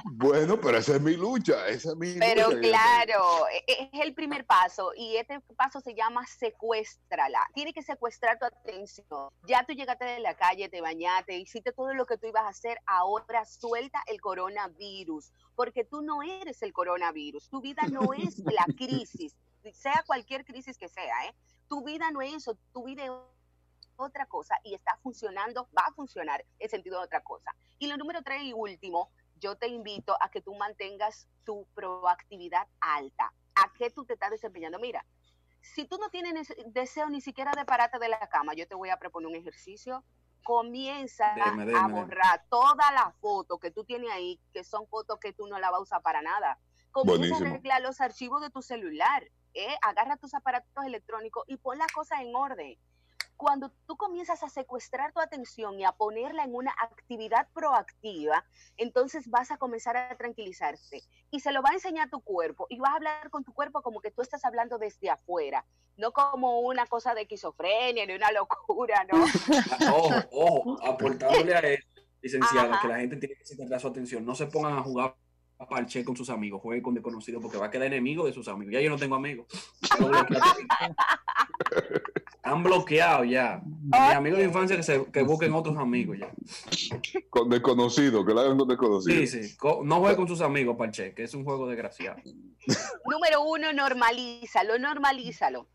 Bueno, pero esa es mi lucha, esa es mi pero lucha claro, e- e- es el primer paso y este paso se llama secuéstrala. Tiene que secuestrar tu atención. Ya tú llegaste de la calle, te bañaste, hiciste todo lo que tú ibas a hacer. Ahora suelta el coronavirus, porque tú no eres el coronavirus. Tu vida no es la (laughs) crisis, sea cualquier crisis que sea, ¿eh? Tu vida no es eso, tu vida es otra cosa y está funcionando, va a funcionar en sentido de otra cosa. Y lo número tres y último, yo te invito a que tú mantengas tu proactividad alta. ¿A qué tú te estás desempeñando? Mira, si tú no tienes deseo ni siquiera de pararte de la cama, yo te voy a proponer un ejercicio. Comienza a borrar todas las fotos que tú tienes ahí, que son fotos que tú no las vas a usar para nada. Comienza Buenísimo. a arreglar los archivos de tu celular. ¿eh? Agarra tus aparatos electrónicos y pon las cosas en orden cuando tú comienzas a secuestrar tu atención y a ponerla en una actividad proactiva, entonces vas a comenzar a tranquilizarte y se lo va a enseñar tu cuerpo y vas a hablar con tu cuerpo como que tú estás hablando desde afuera, no como una cosa de esquizofrenia ni una locura, ¿no? (laughs) Ojo, ojo, aportándole a él, licenciada, Ajá. que la gente tiene que centrar su atención. No se pongan a jugar parche con sus amigos, jueguen con desconocidos porque va a quedar enemigo de sus amigos. Ya yo no tengo amigos. (laughs) Han bloqueado ya. Mis amigos de infancia que, se, que busquen otros amigos ya. Con desconocido, que lo hagan con desconocido. Sí, sí. No jueguen con sus amigos, Parche, que es un juego desgraciado. (laughs) Número uno, normalízalo, normalízalo.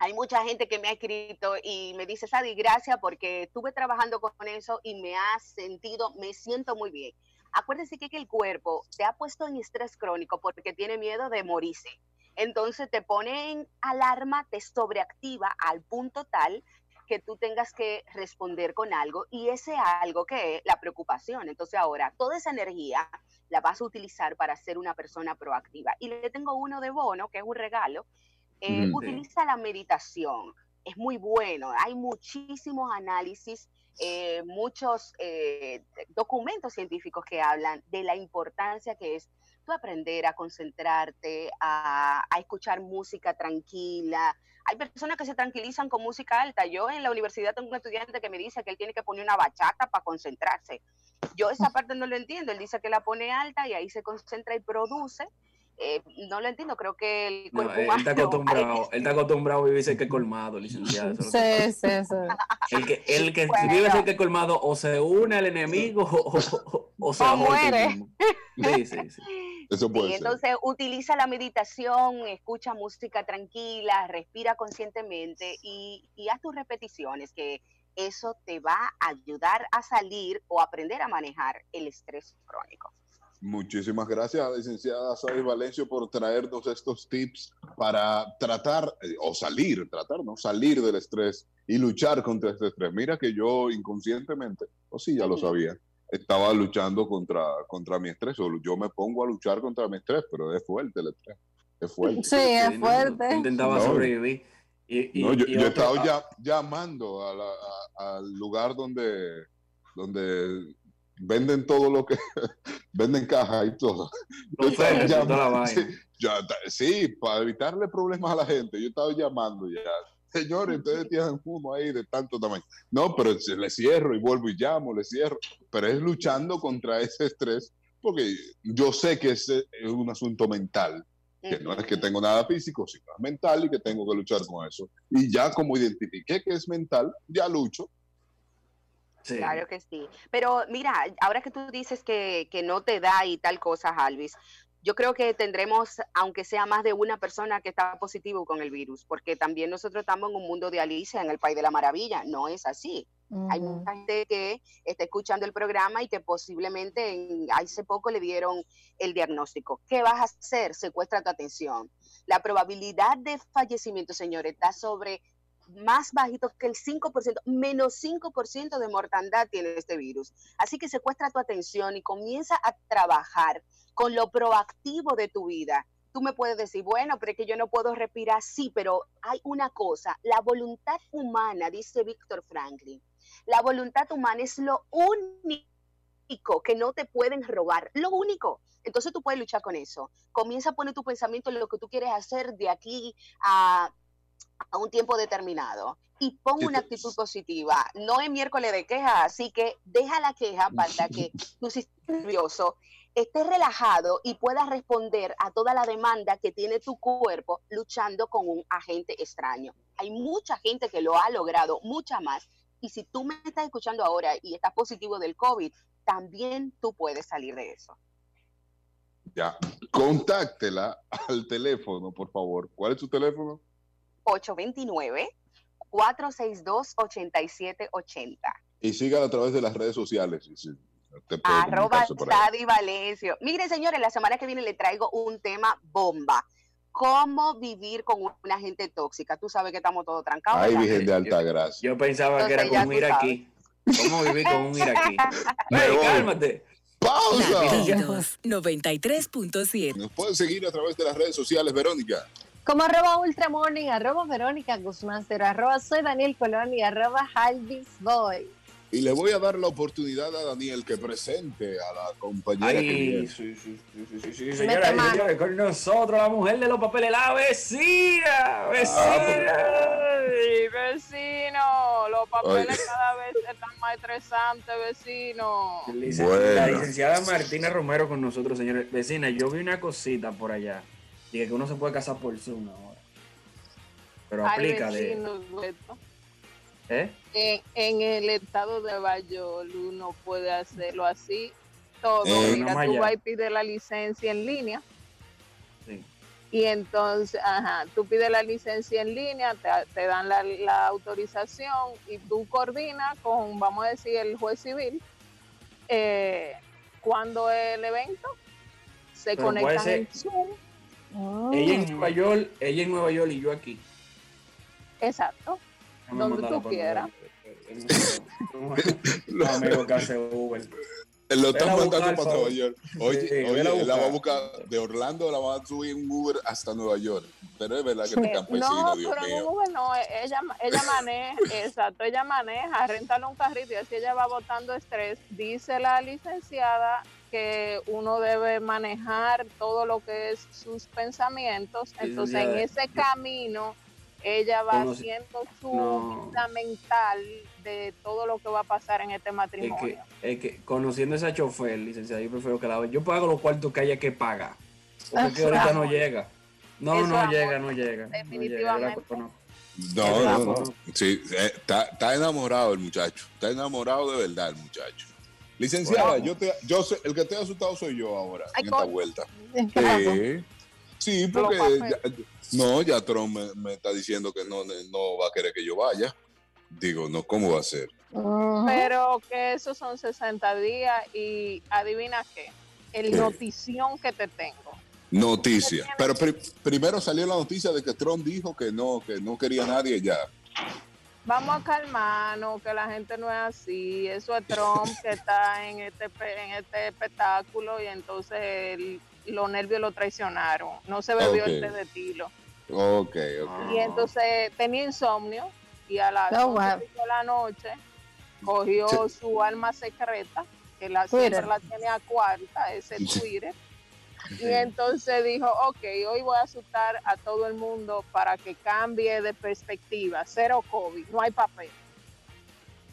Hay mucha gente que me ha escrito y me dice, Sadi, gracias porque estuve trabajando con eso y me ha sentido, me siento muy bien. Acuérdense que, que el cuerpo te ha puesto en estrés crónico porque tiene miedo de morirse. Entonces te pone en alarma, te sobreactiva al punto tal que tú tengas que responder con algo y ese algo que es la preocupación. Entonces ahora toda esa energía la vas a utilizar para ser una persona proactiva. Y le tengo uno de bono, que es un regalo. Eh, Mm. Utiliza la meditación. Es muy bueno. Hay muchísimos análisis, eh, muchos eh, documentos científicos que hablan de la importancia que es tú aprender a concentrarte, a, a escuchar música tranquila. Hay personas que se tranquilizan con música alta. Yo en la universidad tengo un estudiante que me dice que él tiene que poner una bachata para concentrarse. Yo esa parte no lo entiendo. Él dice que la pone alta y ahí se concentra y produce. Eh, no lo entiendo, creo que el No, cuerpo él, él está (laughs) humano- acostumbrado, él está acostumbrado a vivir cerca de colmado, licenciado. que- Sí, sí, sí. (laughs) El que, el que Bueno. vive cerca de colmado o se une al enemigo (laughs) o, o- o se O muere. Sí, sí, sí. Eso puede Sí, ser. entonces utiliza la meditación, escucha música tranquila, respira conscientemente y, y haz tus repeticiones, que eso te va a ayudar a salir o aprender a manejar el estrés crónico. Muchísimas gracias, licenciada Sabi Valencio, por traernos estos tips para tratar eh, o salir, tratar, ¿no? Salir del estrés y luchar contra este estrés. Mira que yo inconscientemente, o sí, ya lo sabía, estaba luchando contra, contra mi estrés, o yo me pongo a luchar contra mi estrés, pero es fuerte el estrés, es fuerte. Sí, es fuerte. Intentaba No. sobrevivir. Y, y- No, yo, y yo he estado ya, llamando a la- a- al lugar donde, donde venden todo lo que (laughs) venden cajas y todo. los estaba Fedex y toda la llamando, (laughs) vaina. sí, ta- sí, para evitarle problemas a la gente, yo estaba llamando ya. Señores, ustedes tienen uno ahí de tanto tamaño. No, pero se- le cierro y vuelvo y llamo, le cierro. Pero es luchando contra ese estrés, porque yo sé que ese es un asunto mental que no es que tengo nada físico, sino es mental y que tengo que luchar con eso. Y ya como identifiqué que es mental, ya lucho. Sí. Claro que sí. Pero mira, ahora que tú dices que, que no te da y tal cosa, Alvis, yo creo que tendremos, aunque sea más de una persona que está positivo con el virus, porque también nosotros estamos en un mundo de Alicia, en el País de la Maravilla. No es así. Hay mucha gente que está escuchando el programa y que posiblemente en- hace poco le dieron el diagnóstico. ¿Qué vas a hacer? Secuestra tu atención. La probabilidad de fallecimiento, señores, está sobre más bajito que el 5%, menos 5% de mortandad tiene este virus. Así que secuestra tu atención y comienza a trabajar con lo proactivo de tu vida. Tú me puedes decir, bueno, pero es que yo no puedo respirar, sí, pero hay una cosa, la voluntad humana, dice Víctor Franklin, la voluntad humana es lo único que no te pueden robar, lo único. Entonces tú puedes luchar con eso. Comienza a poner tu pensamiento en lo que tú quieres hacer de aquí a, a un tiempo determinado y pon una actitud positiva. No es miércoles de queja, así que deja la queja para que (laughs) tu sistema nervioso esté relajado y pueda responder a toda la demanda que tiene tu cuerpo luchando con un agente extraño. Hay mucha gente que lo ha logrado, mucha más. Y si tú me estás escuchando ahora y estás positivo del COVID, también tú puedes salir de eso. Ya. Contáctela al teléfono, por favor. ¿Cuál es tu teléfono? 829-462-8780. Y sígala a través de las redes sociales. Arroba. Sadi Valencio. Miren, señores, la semana que viene le traigo un tema bomba. Cómo vivir con una gente tóxica. Tú sabes que estamos todos trancados. Ay. Virgen de alta gracia. Yo pensaba que era como un iraquí. ¿Cómo vivir con un iraquí? (laughs) Me Ey, voy. cálmate. ¡Pausa! Latidos 93.7. Nos pueden seguir a través de las redes sociales, Verónica. Como arroba ultramorning, arroba Verónica Guzmán, cero, arroba soy Daniel Colón y arroba Halvis Boy. Y le voy a dar la oportunidad a Daniel que presente a la compañera que viene. sí, sí, sí, sí, señores, con nosotros la mujer de los papeles, la vecina, vecina. Ay, vecino, los papeles cada vez están más estresantes, vecino. Bueno. La licenciada Martina Romero con nosotros, señores. Vecina, yo vi una cosita por allá. Dije que uno se puede casar por Zoom ahora. Pero Ay, aplica de. ¿Eh? En, en el estado de Bayol uno puede hacerlo así. Todo. Eh, Mira, tú vas y pides la licencia en línea. Sí. Y entonces, ajá, tú pides la licencia en línea, te, te dan la, la autorización y tú coordinas con, vamos a decir, el juez civil, eh, cuando el evento se Pero conectan en Zoom. Ella en Mm. Nueva York, ella en Nueva York y yo aquí. Exacto. Donde tú quieras. (laughs) Amigo que hace Uber. Lo están mandando para Nueva. York. Oye, Sí, la va a buscar. de Orlando, la va a subir en Uber hasta Nueva York. Pero es verdad que este Eh, campesino, no, Dios pero en mío. Uber no, eh, ella, ella maneja, (laughs) exacto, ella maneja, rentale un carrito y así ella va botando estrés. Dice la licenciada que uno debe manejar todo lo que es sus pensamientos, entonces en ese camino ella va Conoce- haciendo su no. vida mental de todo lo que va a pasar en este Es matrimonio. que, es que conociendo a esa chofer, licenciada, yo prefiero que la Yo pago los cuartos que haya que pagar. Porque ahorita no llega. No, Eso, no amor, llega, no llega. no llega, la definitivamente. No, no, no. Sí, eh, está, está enamorado el muchacho. Está enamorado de verdad el muchacho. Licenciada, Bueno. yo te, yo sé, el que te ha asustado soy yo ahora, Ay, en esta vuelta. Sí, sí porque ya- no, ya Trump me, me está diciendo que no, no va a querer que yo vaya. Digo, no, ¿cómo va a ser? Pero que esos son 60 días y adivina qué, el notición que te tengo. Noticia. Pero pri- primero salió la noticia de que Trump dijo que no, que no quería a nadie ya. vamos a calmarnos, que la gente no es así. Eso es Trump que está en este, pe- en este espectáculo y entonces el- los nervios lo traicionaron. No se bebió el té de tilo. Ok, ok. Y entonces tenía insomnio y a las Oh, 11 wow. de la noche cogió su alma secreta, que la Twitter. siempre la tiene a cuarta, ese Twitter. Y entonces dijo, ok, hoy voy a asustar a todo el mundo para que cambie de perspectiva. Cero COVID, no hay papel.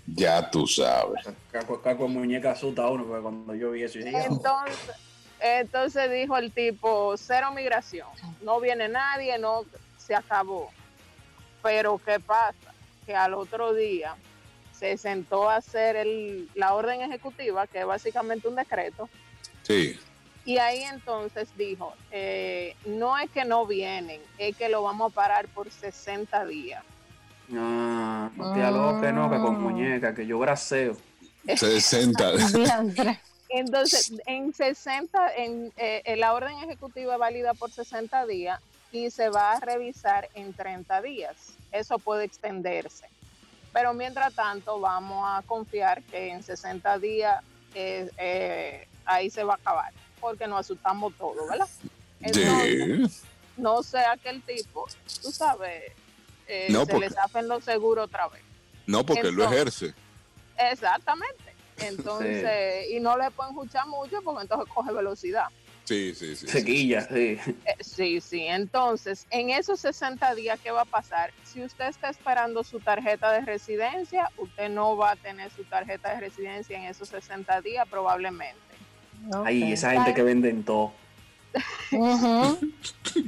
Ya tú sabes. Caco, caco muñeca asusta a uno, porque cuando yo vi eso, yo dije, "Oh". Entonces, entonces dijo el tipo, cero migración, no viene nadie, no se acabó. Pero ¿qué pasa? Que al otro día se sentó a hacer el, la orden ejecutiva, que es básicamente un decreto, Sí. y ahí entonces dijo, eh, no es que no vienen, es que lo vamos a parar por 60 días. Ah, no te aloques, no, que con Ah. muñeca, que yo graseo. (laughs) 60. Entonces, en 60, en, eh, eh, la orden ejecutiva es válida por 60 días y se va a revisar en 30 días. Eso puede extenderse. Pero mientras tanto, vamos a confiar que en 60 días eh, eh, ahí se va a acabar, porque nos asustamos todos, ¿verdad? Entonces, Sí. no sea que el tipo, tú sabes, No, se porque- le zafen los seguros otra vez. No, porque él lo ejerce. Exactamente. Entonces, y no le pueden escuchar mucho porque entonces coge velocidad. Sí, sí, sí. sí. Sequilla, sí. Eh, Sí, sí. Entonces, en esos 60 días, ¿qué va a pasar? Si usted está esperando su tarjeta de residencia, usted no va a tener su tarjeta de residencia en esos 60 días probablemente. Ay, Ok. esa gente que venden todo. Ujú.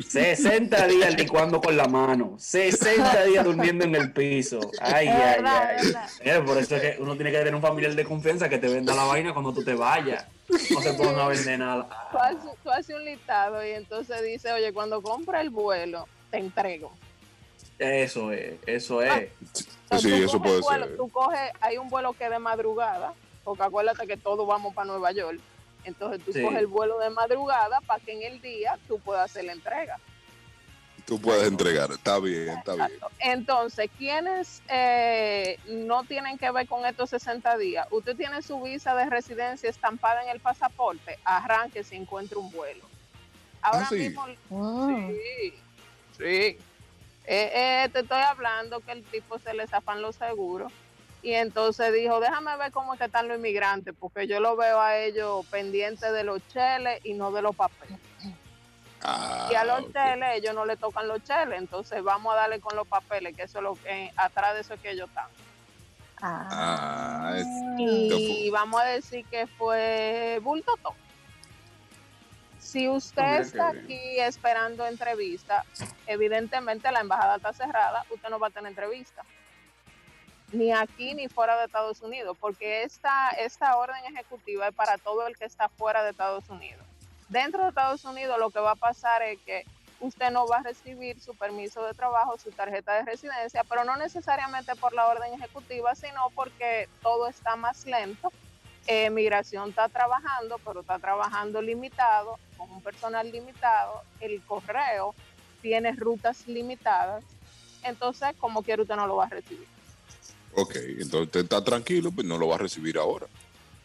60 días licuando con la mano. 60 días durmiendo en el piso. Ay, Es ay, verdad, ay. verdad. Eh, por eso es que uno tiene que tener un familiar de confianza que te venda la vaina cuando tú te vayas. No se pongan a vender nada. Tú haces, tú haces un listado y entonces dice, oye, cuando compra el vuelo, te entrego. Eso es, eso es. Entonces, Sí, eso puede vuelo- ser. Tú coges, hay un vuelo que es de madrugada, porque acuérdate que todos vamos para Nueva York. Entonces tú Sí. coges el vuelo de madrugada para que en el día tú puedas hacer la entrega. Tú puedes entregar. Está bien, está bien. Exacto. Entonces, quienes eh, no tienen que ver con estos 60 días, usted tiene su visa de residencia estampada en el pasaporte, arranque si encuentra un vuelo. Ahora Ah, sí. mismo, sí, sí. Eh, eh, te estoy hablando que el tipo se le zafan los seguros y entonces dijo, déjame ver cómo es que están los inmigrantes, porque yo lo veo a ellos pendientes de los cheles y no de los papeles. Ah, Y a los ok. cheles ellos no le tocan los cheles, entonces vamos a darle con los papeles, que eso es lo que atrás de eso es que ellos están. Ah, es- Y vamos a decir que fue bulto todo. Si usted está aquí esperando entrevista, evidentemente la embajada está cerrada, usted no va a tener entrevista. Ni aquí ni fuera de Estados Unidos, porque esta, esta orden ejecutiva es para todo el que está fuera de Estados Unidos. Dentro de Estados Unidos lo que va a pasar es que usted no va a recibir su permiso de trabajo, su tarjeta de residencia, pero no necesariamente por la orden ejecutiva, sino porque todo está más lento. Eh, migración está trabajando, pero está trabajando limitado, con un personal limitado. El correo tiene rutas limitadas. Entonces, como quiera, usted no lo va a recibir. Ok, entonces usted está tranquilo, pues no lo va a recibir ahora.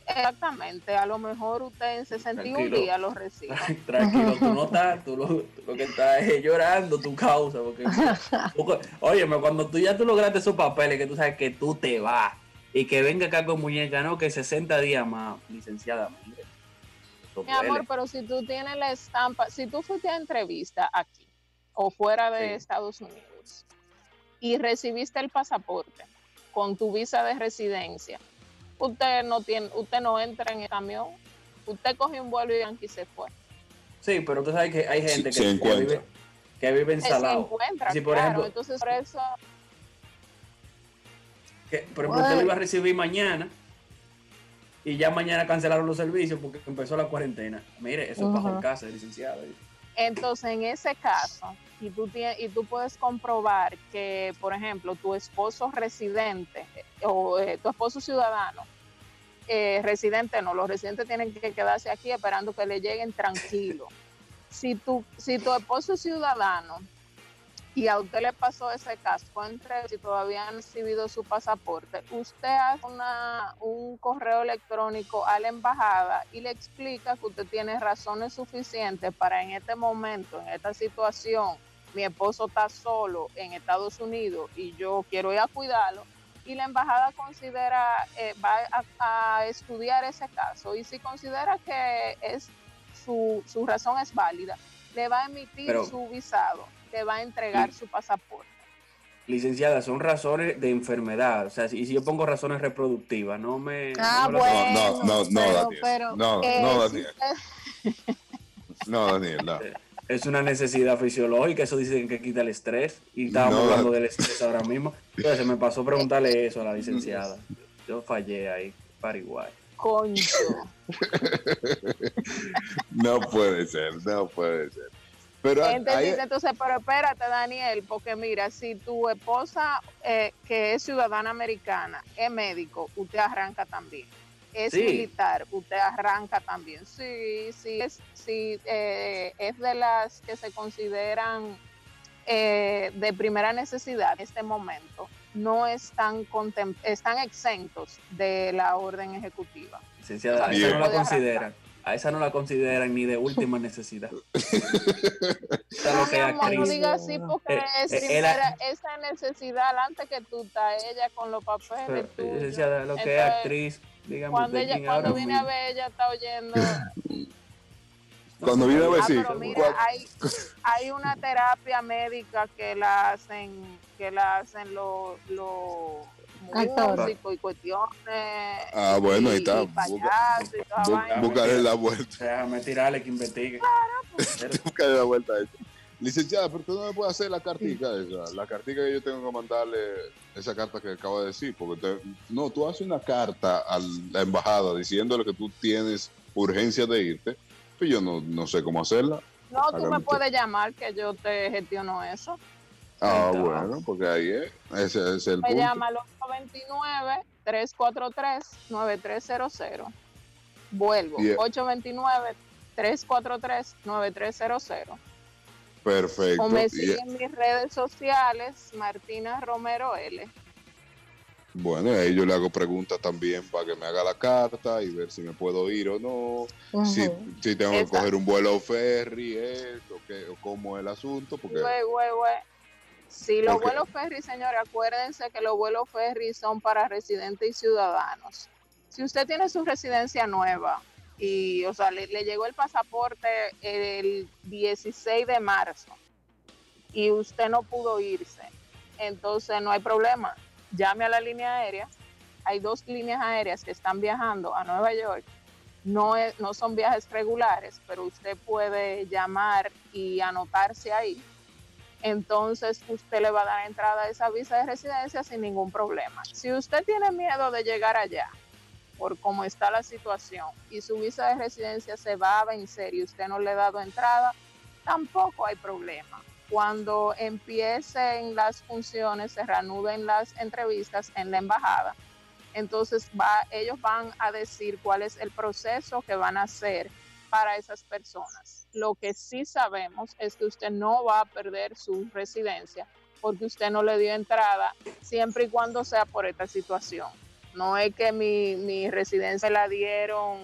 Exactamente. A lo mejor usted en 61 Tranquilo. días lo recibe. (laughs) Tranquilo, tú no estás, tú lo, tú lo que estás es llorando tu causa. Porque, porque, óyeme, cuando tú ya tú lograste esos papeles, que tú sabes que tú te vas y que venga acá con muñeca, no, que 60 días más, licenciada, mire. Mi amor, pero si tú tienes la estampa, si tú fuiste a entrevista aquí o fuera de Sí. Estados Unidos y recibiste el pasaporte con tu visa de residencia, usted no tiene, usted no entra en el camión, usted coge un vuelo y aquí se fue. Sí, pero tú sabes que hay gente que, se que vive, encuentra. que vive Se ensalado. encuentra, Si, por claro, ejemplo, entonces por eso que, por ejemplo, usted lo iba a recibir mañana y ya mañana cancelaron los servicios porque empezó la cuarentena. Mire, eso es bajo el caso, licenciado. Entonces, en ese caso, y tú, y tú puedes comprobar que, por ejemplo, tu esposo residente eh, o eh, tu esposo ciudadano, eh, residente no, los residentes tienen que quedarse aquí esperando que le lleguen tranquilo. Si tu, si tu esposo ciudadano y a usted le pasó ese caso, entre si todavía han recibido su pasaporte, usted hace una, un correo electrónico a la embajada y le explica que usted tiene razones suficientes para en este momento, en esta situación, mi esposo está solo en Estados Unidos y yo quiero ir a cuidarlo, y la embajada considera, eh, va a, a estudiar ese caso y si considera que es su, su razón es válida, le va a emitir Pero- su visado, le va a entregar su pasaporte. Licenciada, son razones de enfermedad. O sea, si- y si yo pongo razones reproductivas, no me. Ah, no bueno. No, no, no, pero- Daniel. pero, No, eh, no, si Daniel. usted- No, Daniel, no. (laughs) Es una necesidad fisiológica, eso dicen que quita el estrés. Y estábamos No, hablando la- del estrés ahora mismo. Entonces, se me pasó preguntarle eso a la licenciada. Yo fallé ahí, para igual. Concho. (laughs) No puede ser, no puede ser. Pero hay- ¿Entendiste? Entonces, pero espérate, Daniel, porque mira, si tu esposa, eh, que es ciudadana americana, es médico, usted arranca también. Es Sí. militar, usted arranca también. Sí, sí, es, sí, eh, es de las que se consideran eh, de primera necesidad en este momento. No están, están exentos de la orden ejecutiva. Licenciada, a Bien. esa no la consideran. A esa no la consideran ni de última necesidad. (laughs) No, lo mi que es amor, no digas así porque Eh, es eh, primera, esa necesidad antes que tú estás ella con los papeles Pero, tuyos. licenciada, lo que es actriz, dígame Cuando, usted ella, quién cuando viene a ver, ella está oyendo. (laughs) Cuando viene a ver, Ah, sí. pero mira, hay, hay una terapia médica que la hacen, que la hacen los los músicos y cuestiones. Ah, bueno, ahí y- está. Buscarle la vuelta, Déjame tirarle que investigue. (laughs) buscarle la vuelta a eso. Licenciada, pero tú no me puedes hacer la cartica esa, la cartica que yo tengo que mandarle, esa carta que acabo de decir, porque te- no, tú haces una carta a la embajada diciéndole que tú tienes urgencia de irte, pues yo no, no sé cómo hacerla. No, tú me usted. puedes llamar que yo te gestiono eso. Ah, bueno, porque ahí es, ese es el Me punto. llama al 829-343-9300. Vuelvo, Yeah. 829-343-9300. Perfecto. O me Y- sigue en mis redes sociales, Martina Romero L. bueno, ahí yo le hago preguntas también para que me haga la carta y ver si me puedo ir o no. si, tengo que coger un vuelo ferry, esto, que, o cómo es el asunto, porque Güey, güey, güey. Si los vuelos ferry, señores, acuérdense que los vuelos ferry son para residentes y ciudadanos. Si usted tiene su residencia nueva y, o sea, le, le llegó el pasaporte el 16 de marzo y usted no pudo irse, entonces no hay problema. Llame a la línea aérea. Hay dos líneas aéreas que están viajando a Nueva York. No, es- no son viajes regulares, pero usted puede llamar y anotarse ahí entonces usted le va a dar entrada a esa visa de residencia sin ningún problema. Si usted tiene miedo de llegar allá por cómo está la situación y su visa de residencia se va a vencer y usted no le ha dado entrada, tampoco hay problema. Cuando empiecen las funciones, se reanuden las entrevistas en la embajada, entonces ellos van a decir cuál es el proceso que van a hacer para esas personas. Lo que sí sabemos es que usted no va a perder su residencia porque usted no le dio entrada siempre y cuando sea por esta situación. No es que mi, mi residencia la dieron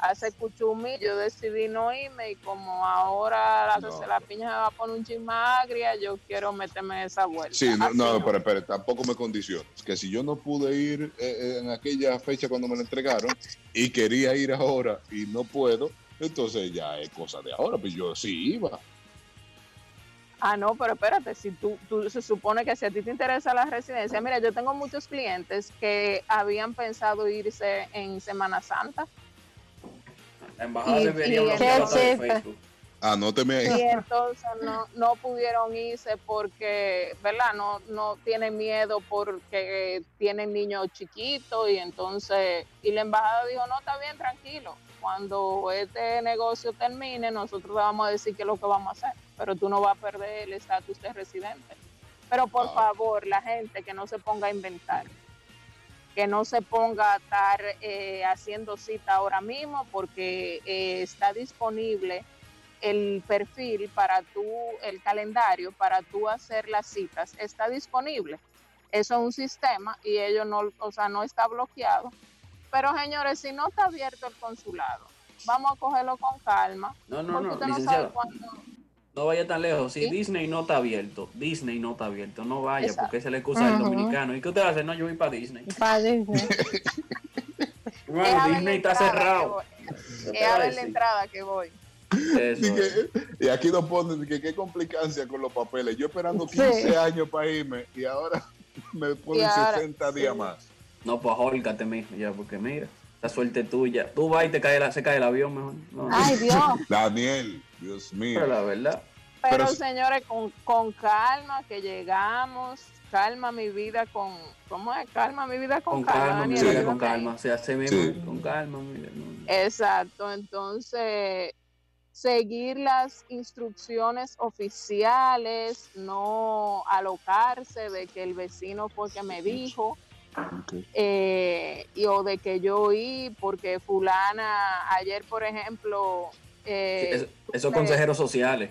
hace cuchumi, yo decidí no irme y como ahora la, No. la piña se va a poner un chisma agria, yo quiero meterme esa vuelta. Sí, no, no, espera, tampoco me condiciones. Que si yo no pude ir eh, eh, en aquella fecha cuando me la entregaron y quería ir ahora y no puedo, entonces ya es cosa de ahora, pues yo sí iba. Ah, no, pero espérate, si tú, tú se supone que si a ti te interesa la residencia, mira, yo tengo muchos clientes que habían pensado irse en Semana Santa La embajada Y- Qué chiste. Facebook. Anóteme ahí. y (laughs) entonces no, no pudieron irse porque, ¿verdad? No, no tienen miedo porque tienen niños chiquitos y entonces, y la embajada dijo, no, está bien, tranquilo. Cuando este negocio termine, nosotros le vamos a decir qué es lo que vamos a hacer, pero tú no vas a perder el estatus de residente. Pero por Ah. favor, la gente que no se ponga a inventar, que no se ponga a estar eh, haciendo cita ahora mismo porque eh, está disponible el perfil para tú, el calendario para tú hacer las citas está disponible. Eso es un sistema y ellos no, o sea, no está bloqueado. Pero señores, si no está abierto el consulado, vamos a cogerlo con calma. No, no, no, usted no sabe licenciado. No vaya tan lejos. Si ¿Sí? Disney no está abierto, Disney no está abierto, no vaya, Exacto. porque esa es la excusa del Ujú. dominicano. ¿Y qué usted va a hacer? No, yo voy para Disney. Padre, (laughs) Bueno, Es a ver la Disney está cerrado. voy. ¿Qué te Es a ver la entrada que voy. Eso Y, que- y aquí nos ponen que qué complicancia con los papeles. Yo esperando 15 Sí. años para irme y ahora (laughs) me ponen ahora, 60 días sí. más. No, pues ahórcate, mijo, ya, porque mira, la suerte tuya. Tú vas y te cae la, se cae el avión mejor. No, no. Ay, Dios. (laughs) Daniel, Dios mío. Pero la verdad, Pero, señores, con, con calma que llegamos, calma mi vida con, ¿cómo es? Calma mi vida con, con calma, mi Daniel, vida, con calma. O sea, se mismo, Sí. con calma, mira. no. Exacto, entonces seguir las instrucciones oficiales, no alocarse de que el vecino fue que me dijo, Eh, y, o de que yo oí porque fulana ayer, por ejemplo, Sí, eh, es- esos consejeros sociales.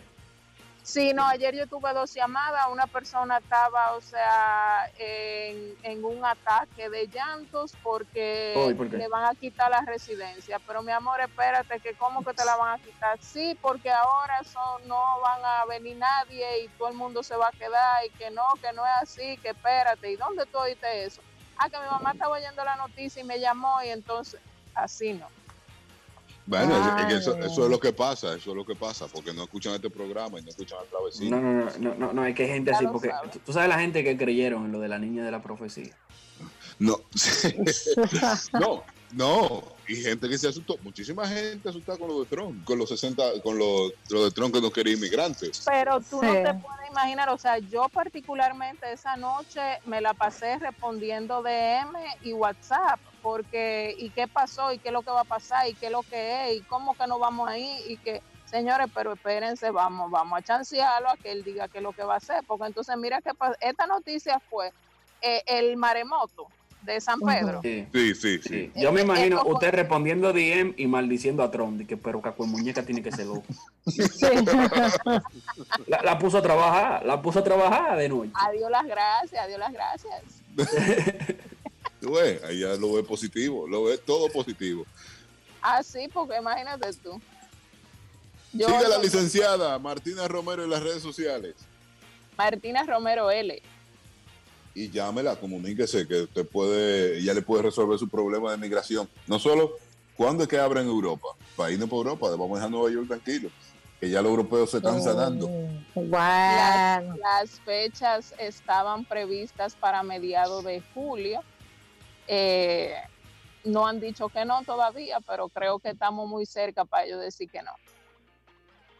Sí, no, ayer yo tuve dos llamadas, una persona estaba, o sea, en, en un ataque de llantos porque le van a quitar la residencia, pero mi amor, espérate, que cómo que te la van a quitar, sí, porque ahora son, no van a venir nadie y todo el mundo se va a quedar y que no, que no es así, que espérate, ¿y dónde tú oíste eso? Ah, que mi mamá estaba oyendo la noticia y me llamó y entonces, así no. Bueno, es- es que eso, eso es lo que pasa, eso es lo que pasa, porque no escuchan este programa y no escuchan al vecino. No, no, no, no, no, no, es que hay gente Ya así, porque sabe. tú sabes la gente que creyeron en lo de la niña de la profecía. No, (laughs) (laughs) no, no. Y gente que se asustó, muchísima gente asustada con lo de Trump, con los 60, con lo, lo de Trump que no quería inmigrantes. Pero tú no te puedes imaginar, o sea, yo particularmente esa noche me la pasé respondiendo DM y WhatsApp, porque ¿y qué pasó? ¿Y qué es lo que va a pasar? ¿Y qué es lo que es? ¿Y cómo que no vamos ahí? Y que, señores, pero espérense, vamos, vamos a chancearlo a que él diga qué es lo que va a hacer, porque entonces mira que esta noticia fue eh, el maremoto de San Pedro. Sí. Sí, sí, sí. Sí. Yo me imagino Esto fue- usted respondiendo DM y maldiciendo a Trump, de que pero caco muñeca tiene que ser loco. (laughs) La, la puso a trabajar, la puso a trabajar de noche. Adiós las gracias, adiós las gracias. (laughs) Tú ves, ahí ya lo ve positivo, lo ve todo positivo. Así, porque imagínate tú. Yo- Siga la licenciada Martina Romero en las redes sociales Martina Romero L. y llámela, comuníquese que usted puede, ella le puede resolver su problema de migración. No solo cuándo es que abren Europa, para irnos por Europa, vamos a dejar Nueva York tranquilo, que ya los europeos se están sanando. Guau. Las fechas estaban previstas para mediados de julio. Eh, no han dicho que no todavía, pero creo que estamos muy cerca para ellos decir que no.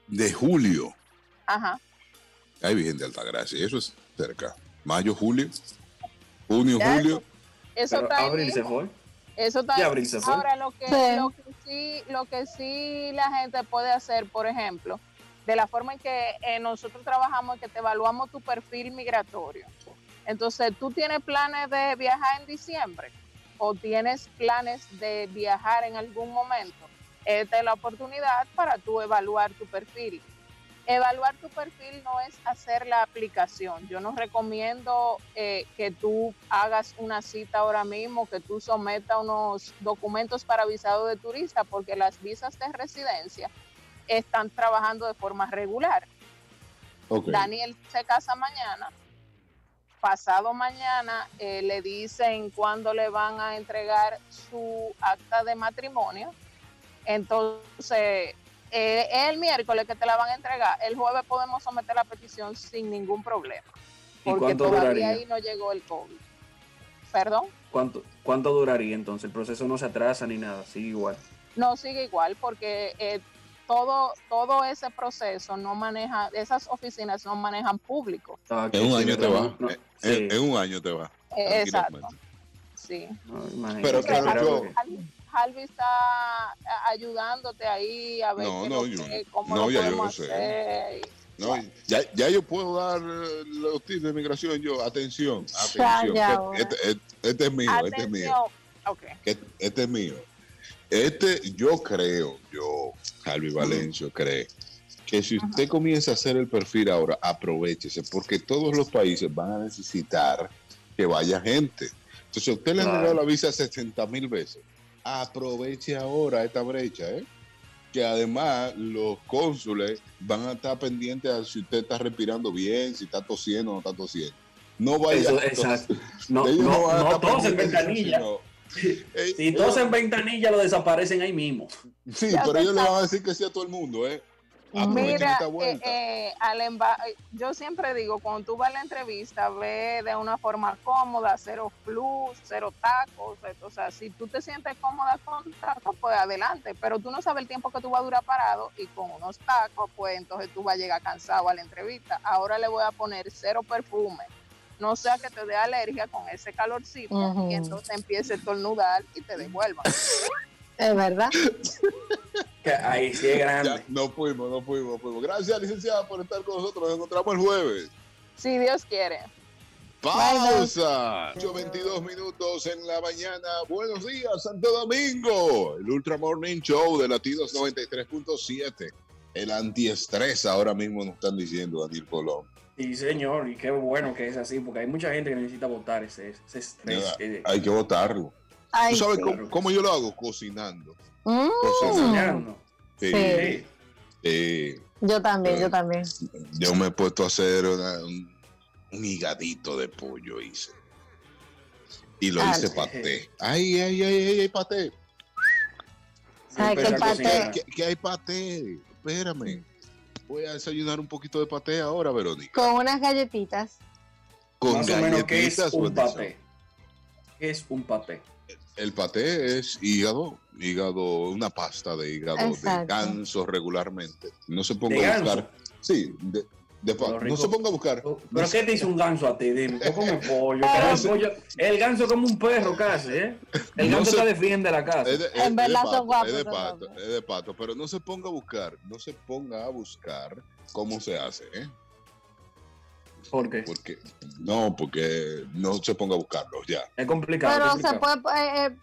De julio, Ajá. hay Virgen de Altagracia, eso es cerca. Mayo, julio, junio, Ya, julio. Eso Pero está abril se fue. Eso está Ya ahí. abril se fue. Ahora lo que, Sí. lo que sí, lo que sí la gente puede hacer, por ejemplo, de la forma en que eh, nosotros trabajamos, es que te evaluamos tu perfil migratorio. Entonces, ¿tú tienes planes de viajar en diciembre? ¿O tienes planes de viajar en algún momento? Esta es la oportunidad para tú evaluar tu perfil. Evaluar tu perfil no es hacer la aplicación. Yo no recomiendo eh, que tú hagas una cita ahora mismo, que tú sometas unos documentos para visado de turista, porque las visas de residencia están trabajando de forma regular. Daniel se casa mañana. Pasado mañana eh, le dicen cuándo le van a entregar su acta de matrimonio. Entonces, eh, el miércoles que te la van a entregar, el jueves podemos someter la petición sin ningún problema. ¿Y Porque cuánto todavía duraría? ahí no llegó el COVID. ¿Perdón? ¿Cuánto, ¿Cuánto duraría entonces? El proceso no se atrasa ni nada, sigue igual. No sigue igual porque eh, todo, todo ese proceso no maneja, esas oficinas no manejan público. Ah, En un año te va. no, En- sí, En, un año te va. Eh, exacto. Sí. no, Pero claro, yo- Harvey- está a- ayudándote ahí a ver No, no, yo- que- cómo no, lo ya yo sé. hacer. No, ya, ya yo puedo dar eh, los tips de migración. Yo, atención, atención. este, este- este es mío, este es mío. Atención. Ok. que Este es mío. Este, yo creo, yo, Harvey Valencio, cree que si usted comienza a hacer el perfil ahora, aprovechese, porque todos los países van a necesitar que vaya gente. Entonces, usted le han Claro. negado la visa 60 mil veces. Aproveche ahora esta brecha, ¿eh? Que además los cónsules van a estar pendientes a si usted está respirando bien, si está tosiendo o no está tosiendo. No vaya Eso, exacto. No, ellos no, van a no todos en ventanilla. sino- Eh, Si ellos- todos en ventanilla lo desaparecen ahí mismo. Sí, Ya pero ellos le van a decir que sí a todo el mundo, ¿eh? Aprovechen Mira, esta eh, vuelta. eh, al emba- yo siempre digo, cuando tú vas a la entrevista, ve de una forma cómoda, cero plus, cero tacos. O sea, si tú te sientes cómoda con tacos, pues adelante. Pero tú no sabes el tiempo que tú vas a durar parado y con unos tacos, pues entonces tú vas a llegar cansado a la entrevista. Ahora le voy a poner cero perfume. No sea que te dé alergia con ese calorcito y entonces empiece a estornudar y te devuelvan. Es verdad. (laughs) Que ahí sí es (laughs) grande. Ya, no fuimos, no fuimos, no fuimos. Gracias, licenciada, por estar con nosotros. Nos encontramos el jueves. Si Dios quiere. Pausa. 8.22 minutos en la mañana. Buenos días, Santo Domingo. El Ultra Morning Show de Latidos 93.7. El antiestrés ahora mismo nos están diciendo Daniel Colón. Sí, señor, y qué bueno que es así, porque hay mucha gente que necesita votar ese, ese estrés. Ya, Hay que votarlo. Ay, ¿Tú sabes sí. cómo, cómo yo lo hago? Cocinando. Mm, Cocinando. Sí, Sí. sí. yo también, yo también. Yo me he puesto a hacer una- un, un higadito de pollo, hice. Y lo Ah, hice paté. Ay, ay, ay, ay, ay, paté. Ay, qué paté. ¿Qué, qué hay paté? Espérame. Voy a desayunar un poquito de paté ahora, Verónica. Con unas galletitas. Con Más o menos, ¿qué es galletitas. un paté? ¿Qué es un paté? El paté es hígado, hígado, una pasta de hígado de ganso regularmente. No se ponga ¿De a ganso? buscar. Sí, de, de no se ponga a buscar. ¿Pero No qué te hizo un ganso a ti? Dime, comes (laughs) pollo. Que el, pollo el ganso es como un perro casi, ¿eh? El No ganso se- te defiende la casa. Es de, es- En verdad son pato, guapos es de pato, es de pato, pero no se ponga a buscar, no se ponga a buscar cómo se hace, ¿eh? ¿Por qué? Porque no, porque no se ponga a buscarlo ya. Es complicado. Pero se puede, eh, eh,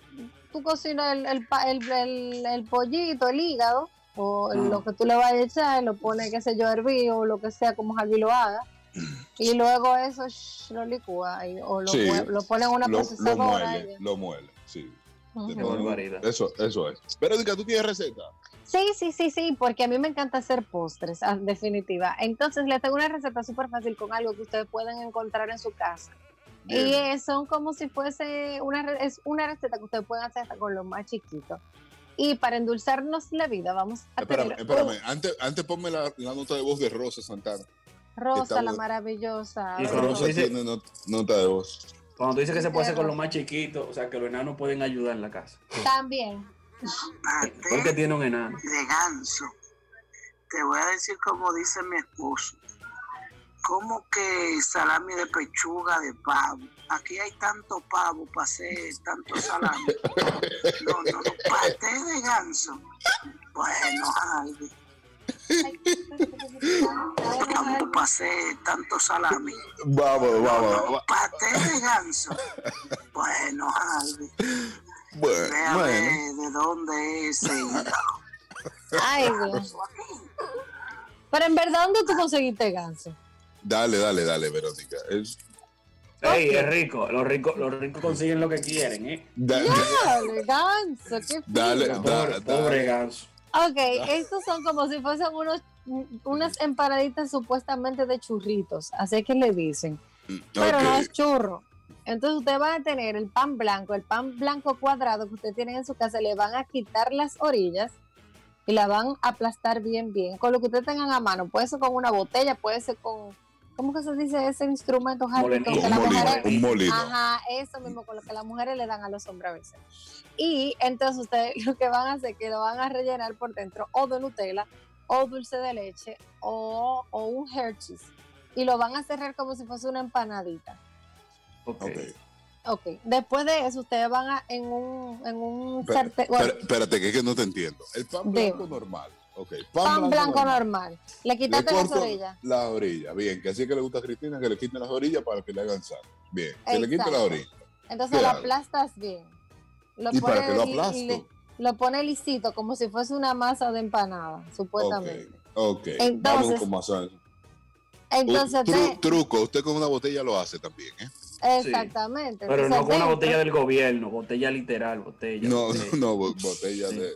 tú cocinas el, el, pa- el, el- el pollito, el hígado, o Ajá. lo que tú le vayas a echar, lo pones, qué sé yo, hervir, o lo que sea, como Javi lo haga. (clears throat) Y luego eso shh, lo licúa y- o lo, Sí. lo pone en una Lo, lo procesadora. muele, y- lo muele, sí. Barbaridad. Eso, eso es. Verónica, ¿tú tienes receta? Sí, sí, sí, sí, porque a mí me encanta hacer postres, ah, definitiva. Entonces les tengo una receta súper fácil con algo que ustedes pueden encontrar en su casa. Y eh, son como si fuese una, es una receta que ustedes pueden hacer hasta con los más chiquitos. Y para endulzarnos la vida, vamos a Espérame, tener espérame. Antes, antes ponme la, la nota de voz de Rosa Santana. Rosa, la maravillosa. Y. Rosa dice- tiene not- nota de voz. Cuando tú dices que se puede hacer con los más chiquitos, o sea, que los enanos pueden ayudar en la casa. También. Porque tiene un enano. de ganso. Te voy a decir como dice mi esposo. Como que salami de pechuga de pavo. Aquí hay tanto pavo para hacer tanto salami. No, no, no. Paté de ganso. Bueno, Albi. Tanto para hacer tanto salami. Vamos, vamos. va- Paté de ganso. Bueno, Albi. Bueno, Ve a bueno. ver de dónde es ese. Ay, Dios. Pero en verdad, ¿dónde tú conseguiste ganso? Dale, dale, dale, Verónica. Es- Ey, es rico. Los ricos, los ricos consiguen lo que quieren, ¿eh? da- Dale, (laughs) ganso, qué Dale, da- Pobre, ganso. Ok, estos son como si fuesen unos unas empanaditas supuestamente de churritos, así que le dicen, pero no es churro. Entonces usted va a tener el pan blanco, el pan blanco cuadrado que usted tiene en su casa, le van a quitar las orillas y la van a aplastar bien, bien, con lo que usted tengan a mano. Puede ser con una botella, puede ser con, ¿cómo que se dice ese instrumento, Harry? Molenillo. Que Un molino, mujeres- un molino. Ajá, eso mismo con lo que las mujeres le dan a los hombres a veces. Y entonces ustedes (laughs) lo que van a hacer es que lo van a rellenar por dentro o de Nutella o dulce de leche o, o un Hershey's y lo van a cerrar como si fuese una empanadita. Ok. Ok. Ok, después de eso ustedes van a en un, en un Espera- sartén, bueno, espérate, que es que no te entiendo. El pan blanco normal. Ok. pan blanco normal. Le Le quitaste las orillas. la orilla. Bien, que así que le gusta a Cristina que le quiten las orillas para que le hagan sal. Bien, que le quite la orilla. Entonces ¿Qué lo aplastas bien. Lo ¿Y para qué lo aplasto? li- lo pone lisito, como si fuese una masa de empanada, supuestamente. Ok, Entonces- vamos con más. Entonces, tru- truco, usted con una botella lo hace también, ¿eh? exactamente. Pero no con una botella del gobierno, botella literal, botella. No, botella, (laughs) no, no, bo- botella de,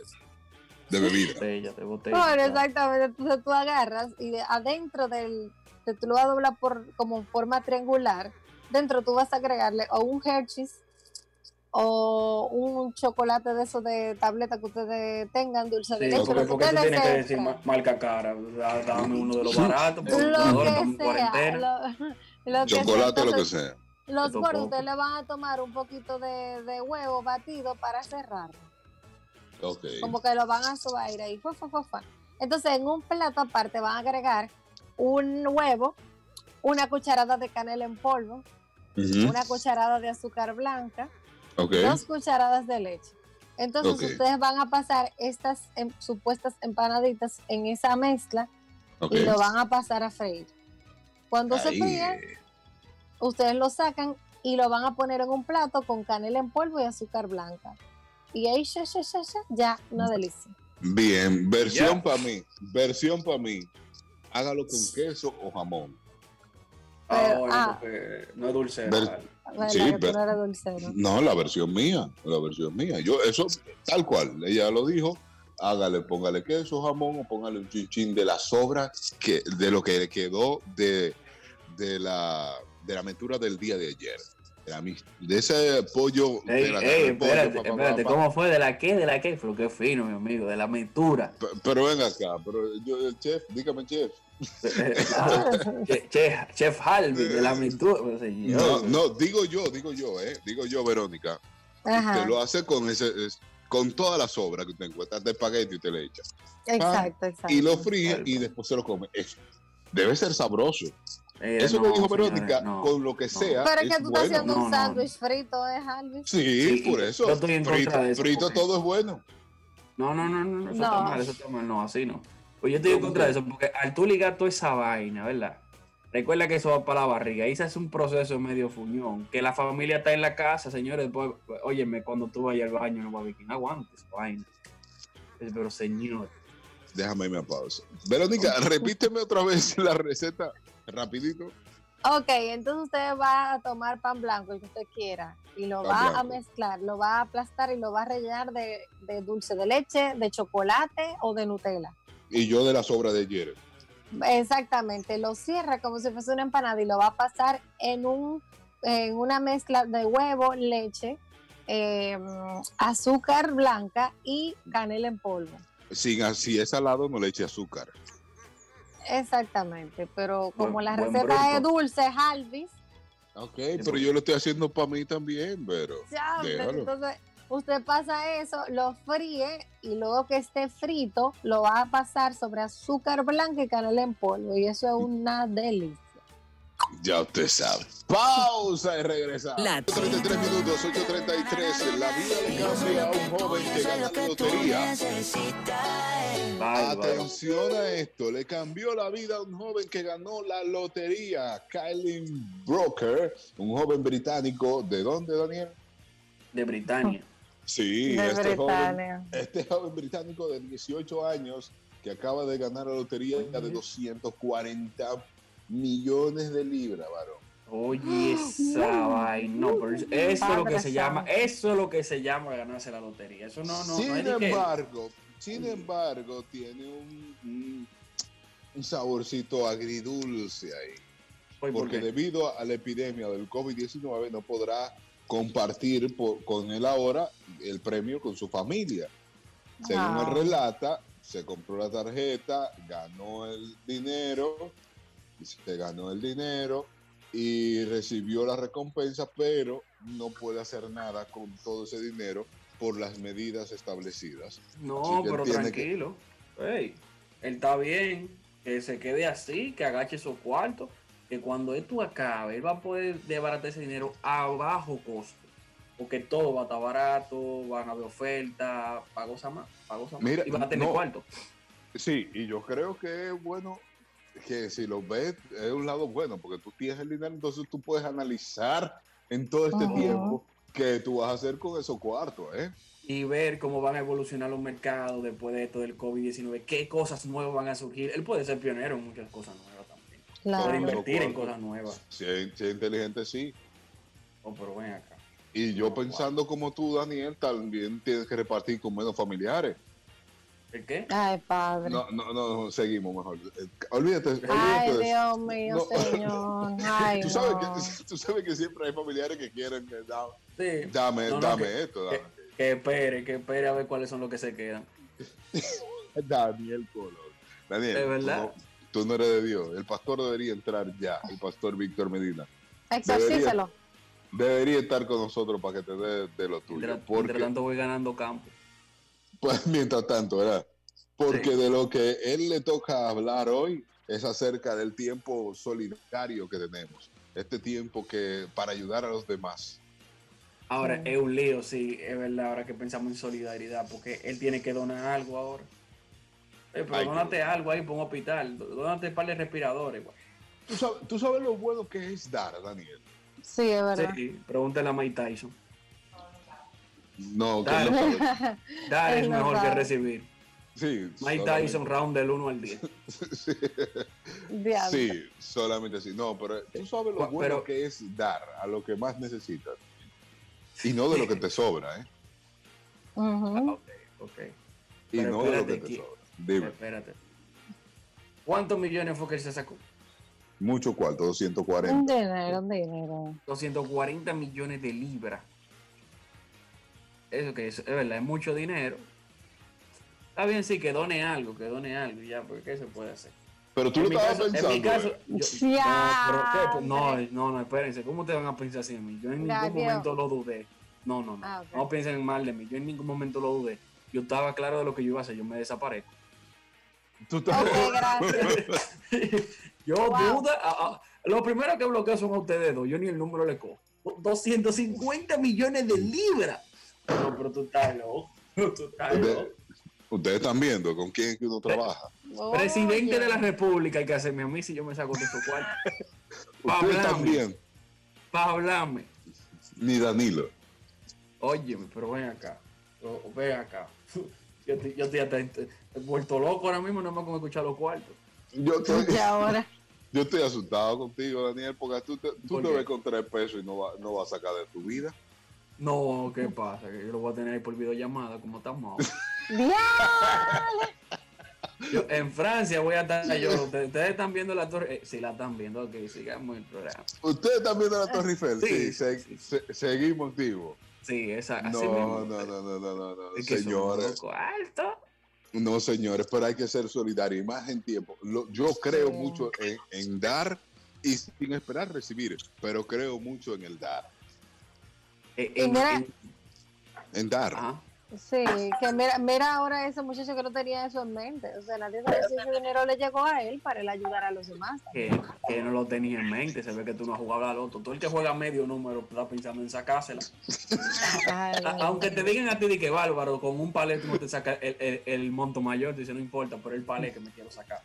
de bebida. botella, de botella. Bueno, exactamente. Entonces tú agarras y de- adentro del, que tú lo vas a doblar por como forma triangular, dentro tú vas a agregarle o un Hershey's o un chocolate de esos de tableta que ustedes tengan, dulce de Sí, leche, porque, porque tú tienes que decir ma- marca cara. da- Dame uno de los (laughs) baratos, porque lo que en sea, cuarentena. lo, (laughs) lo que sea. Chocolate, lo que sea. Los gordos ustedes le van a tomar un poquito de, de huevo batido para cerrarlo. Como que lo van a sobar ahí. fa, fa, fa, fa. Entonces, en un plato aparte van a agregar un huevo, una cucharada de canela en polvo, una cucharada de azúcar blanca, dos cucharadas de leche. Entonces, ustedes van a pasar estas em- supuestas empanaditas en esa mezcla y lo van a pasar a freír. Cuando se fríe, ustedes lo sacan y lo van a poner en un plato con canela en polvo y azúcar blanca. Y ahí, ya, ya, ya, ya, ya, una delicia. Bien, versión para mí, versión para mí. Hágalo con queso o jamón. Ah, Pero- ah. porque no es dulce. Ver- ¿verdad? ¿Verdad Sí? No, la versión mía, la versión mía. Yo, eso, tal cual, ella lo dijo. Hágale, póngale queso, jamón o póngale un chinchín de la sobra que, de lo que le quedó de, de la de la aventura del día de ayer. De, la mis- de ese pollo. de la- ey, del pollo, espérate, pa, pa, pa, espérate, pa. ¿cómo fue? ¿De la qué? ¿De la qué? Pero qué fino, mi amigo, de la mentura. Pero ven acá, pero yo, el chef, dígame, chef. (laughs) Ah, che- che- Chef Harvey, de la mentura. Pues, No, no, digo yo, digo yo, eh, digo yo, Verónica. Ajá, Usted lo hace con ese, es- con toda la sobra que usted encuentra de espagueti y usted le echa. exacto, exacto. Y lo fríe y después se lo come. Eso debe ser sabroso. Eh, Eso no, que dijo señores, Verónica, no. con lo que sea. Pero es que es tú bueno. estás haciendo un no. sándwich frito, ¿eh, Harvey? Sí, Sí, por eso. yo estoy en frito contra de eso, frito todo es bueno. No, no, no, no, eso No. está mal, eso está mal, no, así no. Pues yo estoy en ¿Cómo contra de eso, porque al tú ligar toda esa vaina, ¿verdad? Recuerda que eso va para la barriga, ahí se hace un proceso medio fuñón, que la familia está en la casa, señores, después, óyeme, cuando tú vayas al baño, no va a ver quién aguante esa vaina. Pero señor, Déjame irme a pausa. Verónica, (laughs) repíteme otra vez la receta rapidito. Ok, entonces usted va a tomar pan blanco, el que usted quiera, y lo Pan va a mezclar, lo va a aplastar y lo va a rellenar de, de dulce de leche, de chocolate o de Nutella. Y yo de la sobra de ayer. Exactamente, lo cierra como si fuese una empanada y lo va a pasar en, un, en una mezcla de huevo, leche, eh, azúcar blanca y canela en polvo. Sin así es salado, no le eche azúcar. Exactamente, pero como Buen- la receta es dulce, Halvis, Ok, pero yo lo estoy haciendo para mí también, pero. ya, Déjalo. entonces usted pasa eso, lo fríe y luego que esté frito lo va a pasar sobre azúcar blanca y canela en polvo y eso es una delicia. Ya usted sabe. Pausa y regresamos. La 33 minutos, 8.33. La vida le cambia a un joven que gana la lotería. Atención a esto, le cambió la vida a un joven que ganó la lotería, Kylie Broker, un joven británico. ¿De dónde, Daniel? de Britania. Sí, de este joven, Britania. este joven británico de 18 años que acaba de ganar la lotería de 240 millones de libras, varón. Oye, (gasps) esa vaina. No, pero eso eso es lo que se llama, eso es lo que se llama ganarse la lotería. Eso no, no, sin no que- embargo, sin embargo, tiene un, un, saborcito agridulce ahí. Oye, ¿por porque debido a la epidemia del COVID-19 no podrá compartir por- con él ahora el premio con su familia. Según Ah. él relata, se compró la tarjeta, ganó el dinero, se ganó el dinero y recibió la recompensa, pero no puede hacer nada con todo ese dinero por las medidas establecidas. No, pero que- tranquilo. Ey, él está bien, que se quede así, que agache esos cuartos, que cuando esto acabe, él va a poder desbaratar ese dinero a bajo costo. Porque todo va a estar barato, van a haber ofertas, pagos a más, pagos a más. Mira, y van a tener no. cuarto. Sí, y yo creo que es bueno que si lo ves, es un lado bueno, porque tú tienes el dinero, entonces tú puedes analizar en todo este Ajá. tiempo qué tú vas a hacer con esos cuartos, ¿eh? y ver cómo van a evolucionar los mercados después de esto del COVID-19, qué cosas nuevas van a surgir. Él puede ser pionero en muchas cosas nuevas también. Puede Claro. invertir en cosas nuevas. Si es, si es inteligente, sí. Oh, pero ven acá. Y yo pensando como tú, Daniel, también tienes que repartir con menos familiares. ¿El qué? Ay, padre. No, no, no, seguimos mejor. Eh, Olvídate, olvídate Ay, de. Dios mío, No. señor. (laughs) Ay, tú, sabes no. que, (laughs) tú sabes que siempre hay familiares que quieren que da- Sí. dame, No, no, dame que- esto. Que, Dame. que espere, que espere a ver cuáles son los que se quedan. (laughs) Daniel Colón. Daniel, ¿Es tú verdad? no, tú no eres de Dios. El pastor debería entrar ya, el pastor Víctor Medina. Exorcízalo. Debería estar con nosotros para que te dé de lo tuyo. Porque, mientras tanto voy ganando campo. Pues, (laughs) mientras tanto, ¿verdad? Porque Sí. de lo que él le toca hablar hoy es acerca del tiempo solidario que tenemos. Este tiempo que para ayudar a los demás. Ahora, es un lío, sí, es verdad, ahora que pensamos en solidaridad, porque él tiene que donar algo ahora. Eh, pero Ay, donate algo ahí para un hospital, donate un par de respiradores. güey. ¿Tú sabes, tú sabes lo bueno que es dar, Daniel. Sí, es verdad. Sí, pregúntale a Mike Tyson. No, que Dale. no sabe. (laughs) Dar es no mejor que recibir. Sí, Mike solamente- Tyson, round del 1 al 10. (laughs) sí, sí, solamente sí. No, pero tú sabes lo bueno pero- que es dar a lo que más necesitas. Y no de lo que te sobra, ¿eh? Ujú. Ok, ok. Y Pero no de lo que espérate, te ¿qui- sobra. Dime, Espérate. ¿Cuántos millones fue que él se sacó? mucho cuarto, Un 240. dinero, un dinero. 240 millones de libras. Eso que es, es verdad, es mucho dinero. Está bien, sí, que done algo, que done algo, ya, porque ¿qué se puede hacer? Pero tú en lo estabas caso, pensando. en mi caso, ¿eh? yo- Ya, no. Pues, no, no, no, espérense, ¿cómo ustedes van a pensar así de mí? Yo en ningún momento lo dudé. No, no, no, Ah, no piensen mal de mí, yo en ningún momento lo dudé. Yo estaba claro de lo que yo iba a hacer, yo me desaparezco. Tú estás- Ok, gracias. (laughs) yo Wow. duda, a- a- lo primero que bloqueo son a ustedes dos, yo ni el número le cojo. 250 millones de libras. No, pero tú estás loco. (laughs) Tú estás Ustedes- loco. Ustedes están viendo con quién es que uno trabaja. Presidente Oye. de la República hay que hacerme a mí si yo me saco de su cuarto. (laughs) Ustedes hablarme. también, Para hablarme. ni Danilo. Óyeme, pero ven acá. Ven acá. (laughs) Yo estoy, yo estoy hasta vuelto loco ahora mismo, nada más con escuchar los cuartos. Yo estoy, ahora. yo estoy asustado contigo, Daniel, porque tú te, tú ¿Por te ves con tres pesos y no vas no va a sacar de tu vida. No, ¿qué pasa? Que yo lo voy a tener ahí por videollamada, como estamos. (laughs) Yo, en Francia voy a estar yo. Ustedes ustedes están viendo la torre. Eh, sí, la están viendo. Ok, sigamos el programa. Ustedes están viendo la Torre Eiffel. Sí, Sí, se- sí. se- seguimos activos. Sí, esa. así No, no, no, no, no, no, no, Es que señores. Son alto. No, señores, pero hay que ser solidario y más en tiempo. Lo- yo creo Sí. mucho en, en dar y sin esperar recibir, pero creo mucho en el dar. Eh, Y en- mira- en- En dar. ajá. Sí, que mira, mira ahora ese muchacho que no tenía eso en mente. O sea, nadie sabe si ese dinero le llegó a él para él ayudar a los demás. que, que no lo tenía en mente. Se ve que tú no has jugado al otro. Todo el que juega medio número está pensando en sacársela. Ay, A- aunque te digan a ti de que bárbaro, con un palet tú no te sacas el, el- el monto mayor, tú dices, no importa, pero el palet que me quiero sacar.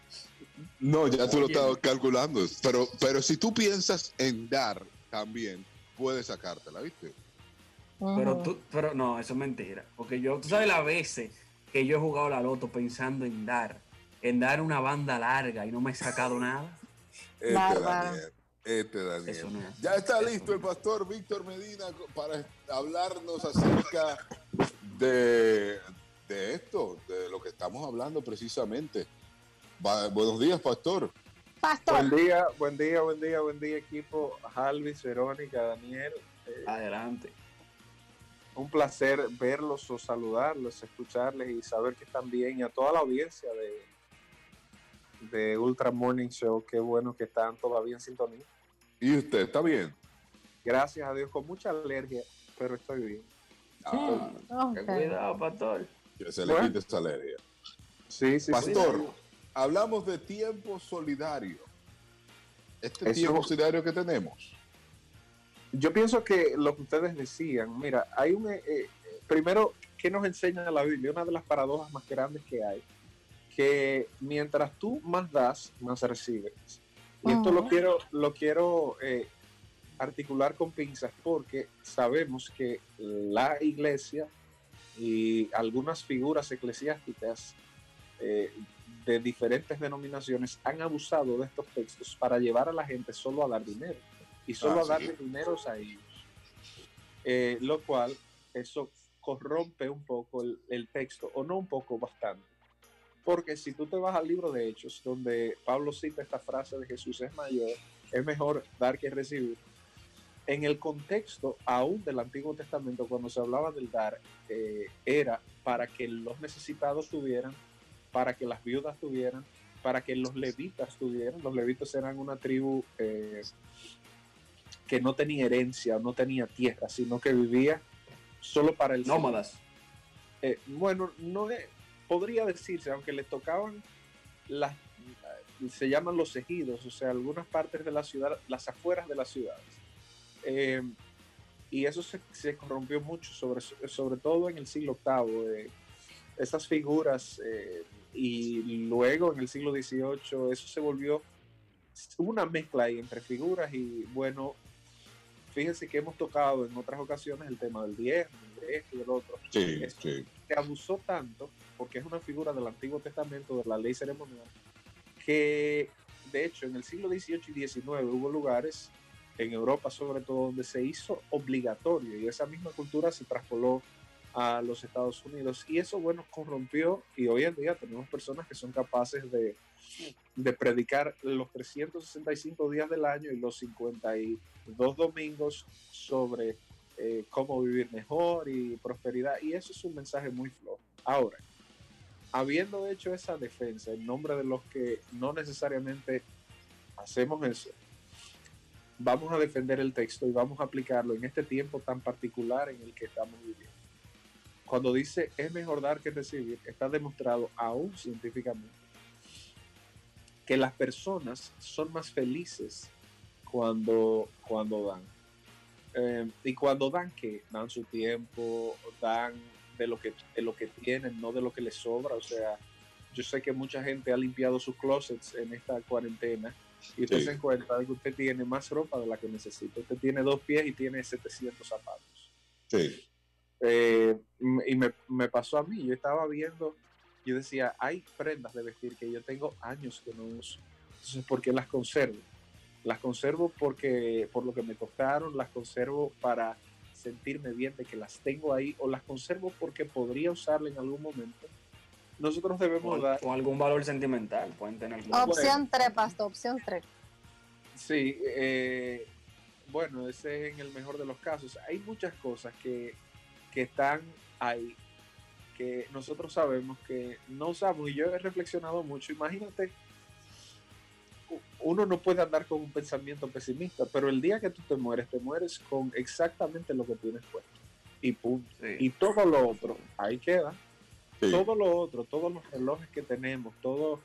No, ya tú lo estás calculando. Pero, pero si tú piensas en dar también, puedes sacártela, ¿viste? Pero tú, pero no, eso es mentira. Porque yo, tú sabes las veces que yo he jugado la loto pensando en dar, en dar una banda larga y no me he sacado nada. Este. Daniel. Este Daniel. Eso no es. Ya está Eso listo no el pastor Víctor Medina para hablarnos acerca de, de esto, de lo que estamos hablando precisamente. Va- buenos días, pastor. Pastor, Buen día, buen día, buen día, buen día equipo, Alvis, Verónica, Daniel. Eh, Adelante. Un placer verlos o saludarlos, escucharles y saber que están bien y a toda la audiencia de, de Ultra Morning Show, qué bueno que están todavía en sintonía. ¿Y usted está bien? Gracias a Dios, con mucha alergia, pero estoy bien. Ah, cuidado, pastor. que se le Bueno. quite esa alergia. Sí, sí, sí. Pastor, hablamos de tiempo solidario. Este Eso- tiempo solidario que tenemos. Yo pienso que lo que ustedes decían, mira, hay un... eh, eh, primero, ¿qué nos enseña la Biblia? Una de las paradojas más grandes que hay, que mientras tú más das, más recibes. Y esto lo quiero, lo quiero eh, articular con pinzas porque sabemos que la iglesia y algunas figuras eclesiásticas eh, de diferentes denominaciones han abusado de estos textos para llevar a la gente solo a dar dinero y solo Ah, a sí. darle dineros a ellos. Eh, lo cual, eso corrompe un poco el, el texto, o no un poco, bastante. Porque si tú te vas al libro de Hechos, donde Pablo cita esta frase de Jesús es mayor, es mejor dar que recibir, en el contexto aún del Antiguo Testamento, cuando se hablaba del dar, eh, era para que los necesitados tuvieran, para que las viudas tuvieran, para que los levitas tuvieran. Los levitas eran una tribu eh, que no tenía herencia, no tenía tierra, sino que vivía solo para el Nómadas. eh, bueno, no podría decirse, aunque les tocaban las, se llaman los ejidos, o sea, algunas partes de la ciudad, las afueras de las ciudades. Eh, y eso se, se corrompió mucho, sobre, sobre todo en el siglo VIII. eh, esas figuras, y luego en el siglo XVIII, eso se volvió una mezcla ahí entre figuras y, bueno, fíjense que hemos tocado en otras ocasiones el tema del diezmo, de esto y del otro. Sí, Es- sí. se abusó tanto, porque es una figura del Antiguo Testamento, de la ley ceremonial, que de hecho en el siglo XVIII y XIX hubo lugares, en Europa sobre todo, donde se hizo obligatorio y esa misma cultura se traspoló a los Estados Unidos. Y eso, bueno, corrompió y hoy en día tenemos personas que son capaces de, de predicar los 365 días del año y los 52 domingos sobre eh, cómo vivir mejor y prosperidad. Y eso es un mensaje muy flojo. Ahora, habiendo hecho esa defensa en nombre de los que no necesariamente hacemos eso, vamos a defender el texto y vamos a aplicarlo en este tiempo tan particular en el que estamos viviendo. Cuando dice es mejor dar que recibir, está demostrado aún científicamente que las personas son más felices cuando, cuando dan. Eh, y cuando dan que dan su tiempo, dan de lo que de lo que tienen, no de lo que les sobra. O sea, yo sé que mucha gente ha limpiado sus closets en esta cuarentena y usted Sí. se encuentra que usted tiene más ropa de la que necesita. Usted tiene dos pies y tiene 700 zapatos. Sí. Eh, y me, me pasó a mí, yo estaba viendo, yo decía, hay prendas de vestir que yo tengo años que no uso. Entonces, ¿por qué las conservo? Las conservo porque por lo que me costaron, las conservo para sentirme bien de que las tengo ahí o las conservo porque podría usarla en algún momento. Nosotros debemos Con, dar, con algún valor sentimental. Pueden tener algún- Opción 3, Pasto, opción 3. sí, eh, bueno, ese es en el mejor de los casos. Hay muchas cosas que, que están ahí que nosotros sabemos que no usamos y yo he reflexionado mucho. Imagínate, uno no puede andar con un pensamiento pesimista, pero el día que tú te mueres, te mueres con exactamente lo que tienes puesto. Y punto. Sí. Y todo lo otro, ahí queda. Sí. Todo lo otro, todos los relojes que tenemos, todo,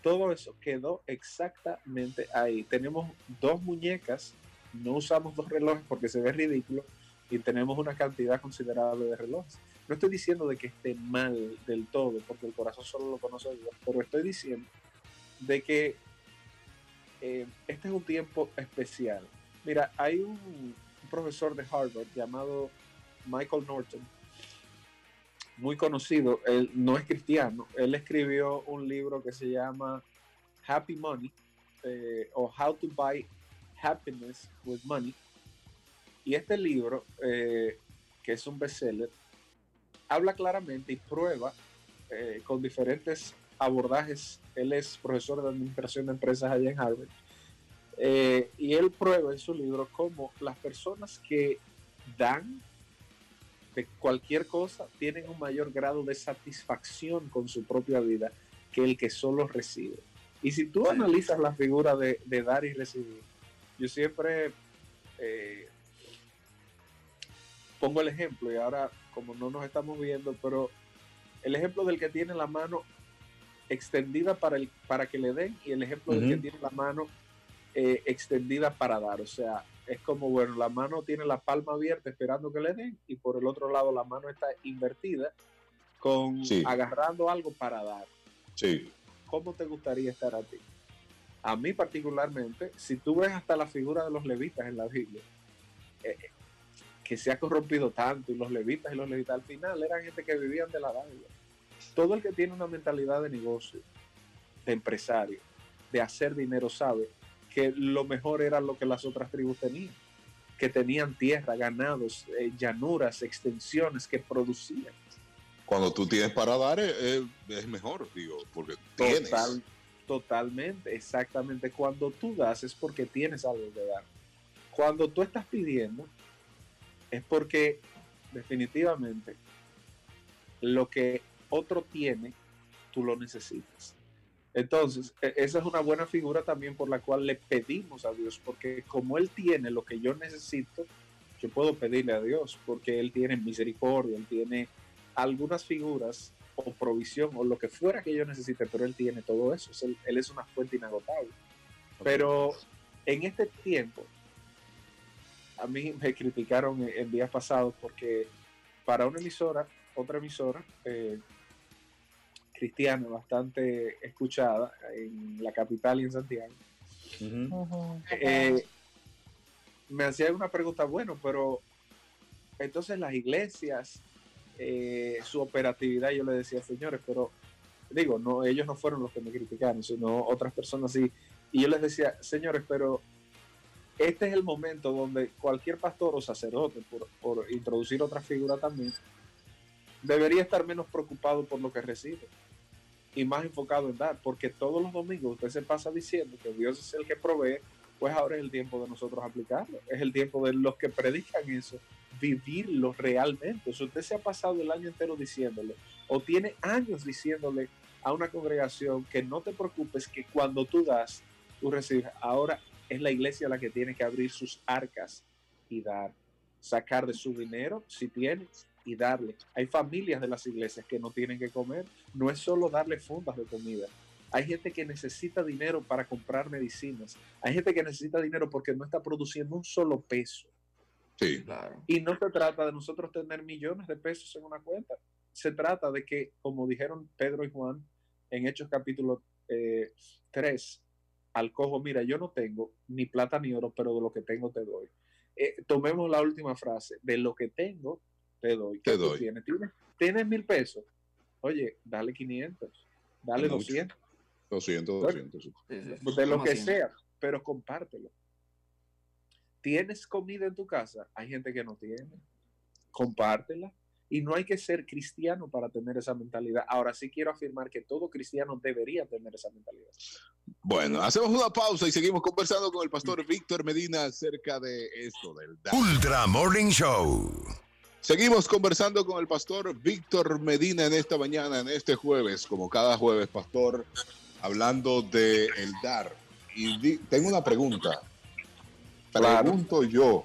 todo eso quedó exactamente ahí. Tenemos dos muñecas, no usamos dos relojes porque se ve ridículo y tenemos una cantidad considerable de relojes. No estoy diciendo de que esté mal del todo, porque el corazón solo lo conoce Dios, pero estoy diciendo de que eh, este es un tiempo especial. Mira, hay un, profesor de Harvard llamado Michael Norton, muy conocido, él no es cristiano, él escribió un libro que se llama Happy Money eh, o How to Buy Happiness with Money. Y este libro, eh, que es un bestseller, habla claramente y prueba eh, con diferentes abordajes. Él es profesor de administración de empresas allá en Harvard. Eh, y él prueba en su libro cómo las personas que dan de cualquier cosa tienen un mayor grado de satisfacción con su propia vida que el que solo recibe. Y si tú analizas la figura de, de dar y recibir, yo siempre eh, pongo el ejemplo y ahora como no nos estamos viendo, pero el ejemplo del que tiene la mano extendida para, el, para que le den y el ejemplo del que Ujú. tiene la mano eh, extendida para dar. O sea, es como, bueno, la mano tiene la palma abierta esperando que le den y por el otro lado la mano está invertida con Sí. agarrando algo para dar. Sí. ¿Cómo te gustaría estar a ti? A mí particularmente, si tú ves hasta la figura de los levitas en la Biblia, eh, que se ha corrompido tanto, y los levitas y los levitas al final eran gente que vivían de la dádiva. Todo el que tiene una mentalidad de negocio, de empresario, de hacer dinero, sabe que lo mejor era lo que las otras tribus tenían, que tenían tierra, ganados, eh, llanuras, extensiones que producían. Cuando tú tienes para dar, eh, eh, es mejor, digo, porque tienes. Total, totalmente, exactamente. Cuando tú das es porque tienes algo que dar. Cuando tú estás pidiendo es porque definitivamente lo que otro tiene, tú lo necesitas. Entonces, e- esa es una buena figura también por la cual le pedimos a Dios, porque como Él tiene lo que yo necesito, yo puedo pedirle a Dios, porque Él tiene misericordia, Él tiene algunas figuras o provisión o lo que fuera que yo necesite, pero Él tiene todo eso. Es Él, él es una fuente inagotable. Pero en este tiempo, a mí me criticaron en, en días pasados porque para una emisora, otra emisora eh, cristiana bastante escuchada en la capital y en Santiago, eh, me hacían una pregunta, bueno, pero entonces las iglesias, eh, su operatividad, yo le decía, señores, pero digo, no, ellos no fueron los que me criticaron, sino otras personas sí. Y yo les decía, señores, pero este es el momento donde cualquier pastor o sacerdote, por, por introducir otra figura también, debería estar menos preocupado por lo que recibe y más enfocado en dar, porque todos los domingos usted se pasa diciendo que Dios es el que provee, pues ahora es el tiempo de nosotros aplicarlo, es el tiempo de los que predican eso, vivirlo realmente. Sea, usted se ha pasado el año entero diciéndole, o tiene años diciéndole a una congregación que no te preocupes, que cuando tú das, tú recibes. Ahora es la iglesia la que tiene que abrir sus arcas y dar, sacar de su dinero, si tiene, y darle. Hay familias de las iglesias que no tienen que comer. No es solo darle fundas de comida. Hay gente que necesita dinero para comprar medicinas. Hay gente que necesita dinero porque no está produciendo un solo peso. Sí. Claro. Y no se trata de nosotros tener millones de pesos en una cuenta. Se trata de que, como dijeron Pedro y Juan en Hechos capítulo eh, 3, al cojo, mira, yo no tengo ni plata ni oro, pero de lo que tengo te doy. Eh, tomemos la última frase, de lo que tengo te doy. Te ¿Qué tú doy. Tienes? ¿Tienes, tienes mil pesos. Oye, dale 500, dale mucho. 200, 200, 200. sí. Sí, sí. de lo que sea, pero compártelo. ¿Tienes comida en tu casa? Hay gente que no tiene. Compártela. Y no hay que ser cristiano para tener esa mentalidad. Ahora sí quiero afirmar que todo cristiano debería tener esa mentalidad. Bueno, hacemos una pausa y seguimos conversando con el pastor Víctor Medina acerca de esto del. Ultra Morning Show. Seguimos conversando con el pastor Víctor Medina en esta mañana, en este jueves, como cada jueves, pastor, hablando de el dar. Y di- tengo una pregunta. Pregunto yo,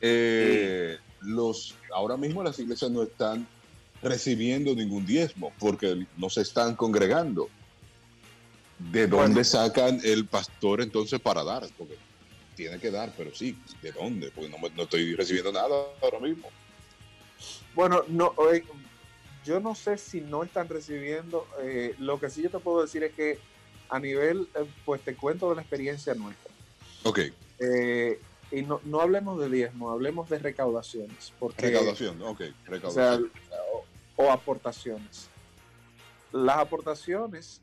eh, los ahora mismo las iglesias no están recibiendo ningún diezmo porque no se están congregando. ¿De dónde sacan el pastor entonces para dar? Porque tiene que dar, pero sí, ¿de dónde? Porque no, me- no estoy recibiendo nada ahora mismo. Bueno, no, eh, yo no sé si no están recibiendo. eh, lo que sí yo te puedo decir es que a nivel, eh, pues te cuento de la experiencia nuestra. Ok, Eh, y no, no hablemos de diezmo, hablemos de recaudaciones. Porque, recaudación, ok, O sea, recaudación. o, o aportaciones. Las aportaciones,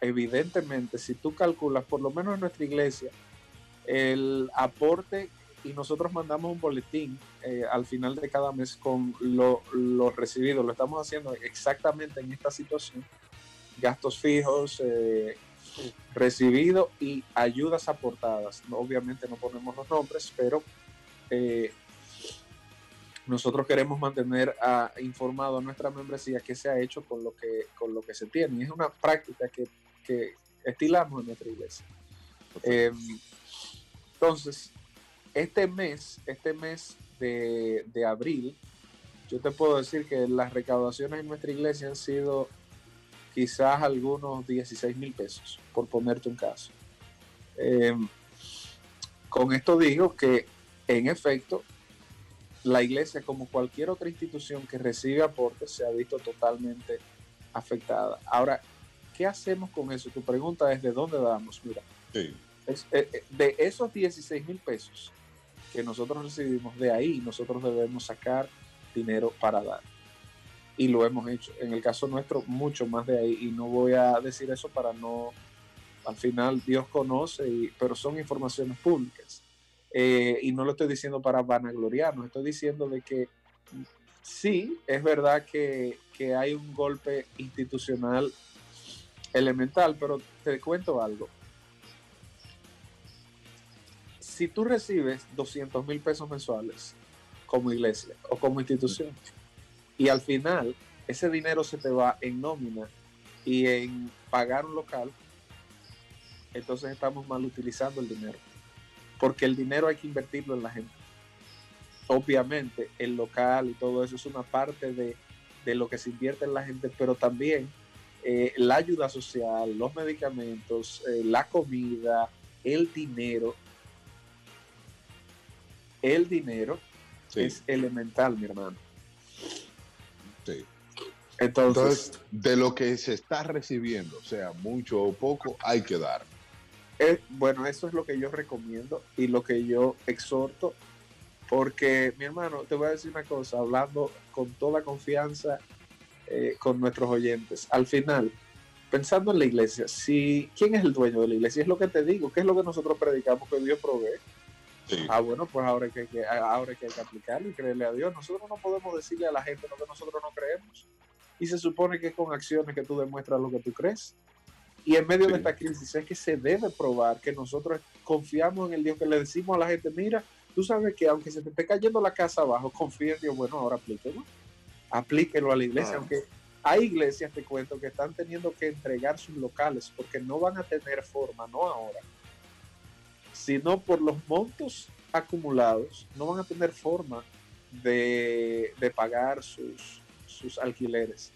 evidentemente, si tú calculas, por lo menos en nuestra iglesia, el aporte, y nosotros mandamos un boletín eh, al final de cada mes con lo, lo recibido, lo estamos haciendo exactamente en esta situación, gastos fijos, eh, recibido y ayudas aportadas. No, obviamente no ponemos los nombres, pero eh, nosotros queremos mantener ah, informado a nuestra membresía qué se ha hecho con lo que, con lo que se tiene. Y es una práctica que, que estilamos en nuestra iglesia. Eh, entonces, este mes, este mes de, de abril, yo te puedo decir que las recaudaciones en nuestra iglesia han sido quizás algunos 16 mil pesos, por ponerte un caso. Eh, con esto digo que, en efecto, la iglesia, como cualquier otra institución que recibe aportes, se ha visto totalmente afectada. Ahora, ¿qué hacemos con eso? Tu pregunta es, ¿de dónde damos? Mira, Sí, es- eh, eh, de esos 16 mil pesos, que nosotros recibimos, de ahí nosotros debemos sacar dinero para dar. Y lo hemos hecho. En el caso nuestro, mucho más de ahí. Y no voy a decir eso para no, al final Dios conoce, pero son informaciones públicas. Eh, y no lo estoy diciendo para vanagloriarnos, estoy diciendo de que sí, es verdad que, que hay un golpe institucional elemental, pero te cuento algo. Si tú recibes 200 mil pesos mensuales como iglesia o como institución, y al final ese dinero se te va en nómina y en pagar un local, entonces estamos mal utilizando el dinero. Porque el dinero hay que invertirlo en la gente. Obviamente, el local y todo eso es una parte de, de lo que se invierte en la gente, pero también eh, la ayuda social, los medicamentos, eh, la comida, el dinero. El dinero Sí. es elemental, mi hermano. Sí. Entonces, Entonces, de lo que se está recibiendo, sea mucho o poco, hay que dar. eh, bueno, eso es lo que yo recomiendo y lo que yo exhorto, porque mi hermano, te voy a decir una cosa, hablando con toda confianza eh, con nuestros oyentes, al final, pensando en la iglesia, si quién es el dueño de la iglesia, es lo que te digo, ¿qué es lo que nosotros predicamos que Dios provee? Sí. Ah, bueno, pues ahora que, que- ahora hay que aplicarlo y creerle a Dios. Nosotros no podemos decirle a la gente lo que nosotros no creemos. Y se supone que es con acciones que tú demuestras lo que tú crees. Y en medio de esta crisis es que se debe probar que nosotros confiamos en el Dios, que le decimos a la gente, mira, tú sabes que aunque se te esté cayendo la casa abajo, confía en Dios, bueno, ahora aplíquelo. Aplíquelo a la iglesia, Ah. aunque hay iglesias, te cuento, que están teniendo que entregar sus locales porque no van a tener forma, no ahora, sino por los montos acumulados, no van a tener forma de, de pagar sus, sus alquileres,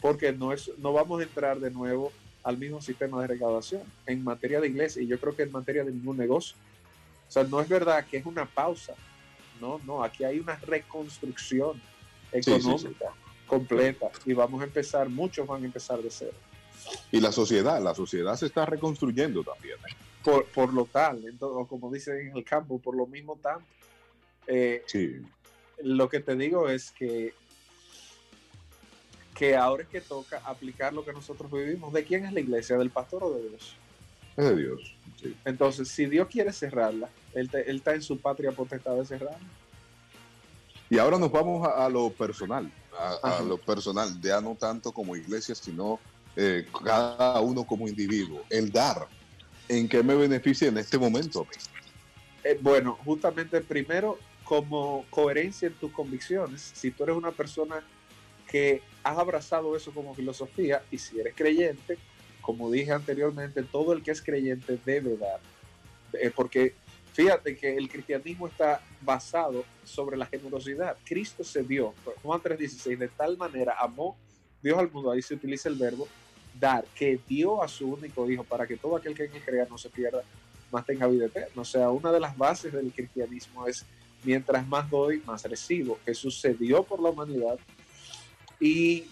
porque no, es, no vamos a entrar de nuevo al mismo sistema de recaudación en materia de iglesia y yo creo que en materia de ningún negocio. O sea, no es verdad que es una pausa, no, no, aquí hay una reconstrucción Sí, sí, económica completa y vamos a empezar, muchos van a empezar de cero. Y la sociedad, la sociedad se está reconstruyendo también. ¿eh? Por, por lo tal, entonces, o como dicen en el campo, por lo mismo tanto. Eh, Sí, lo que te digo es que que ahora es que toca aplicar lo que nosotros vivimos. ¿De quién es la iglesia? ¿Del pastor o de Dios? es de Dios. Sí. Entonces, si Dios quiere cerrarla, Él, te- él está en su patria potestad de cerrarla. Y ahora nos vamos a, a lo personal, a, a lo personal, ya no tanto como iglesia, sino eh, cada uno como individuo. El dar, ¿en qué me beneficia en este momento? Eh, bueno, justamente primero, como coherencia en tus convicciones, si tú eres una persona que has abrazado eso como filosofía y si eres creyente, como dije anteriormente, todo el que es creyente debe dar. Eh, porque fíjate que el cristianismo está basado sobre la generosidad. Cristo se dio, Juan 3:16, de tal manera amó Dios al mundo, ahí se utiliza el verbo dar, que dio a su único hijo para que todo aquel que en él crea no se pierda, más tenga vida eterna. O sea, una de las bases del cristianismo es mientras más doy, más recibo. Jesús se dio por la humanidad y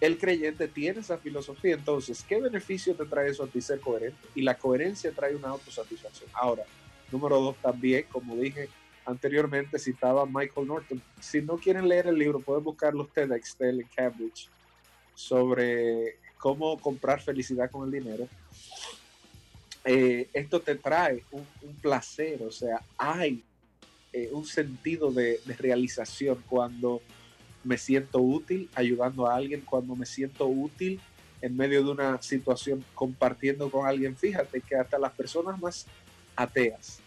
el creyente tiene esa filosofía. Entonces, ¿qué beneficio te trae eso a ti ser coherente? Y la coherencia trae una autosatisfacción. Ahora, número dos, también, como dije anteriormente, citaba Michael Norton. Si no quieren leer el libro, pueden buscar los TEDx de Cambridge sobre cómo comprar felicidad con el dinero. Eh, esto te trae un, placer, o sea, hay eh, un sentido de, de realización cuando me siento útil ayudando a alguien, cuando me siento útil en medio de una situación compartiendo con alguien. Fíjate que hasta las personas más ateas,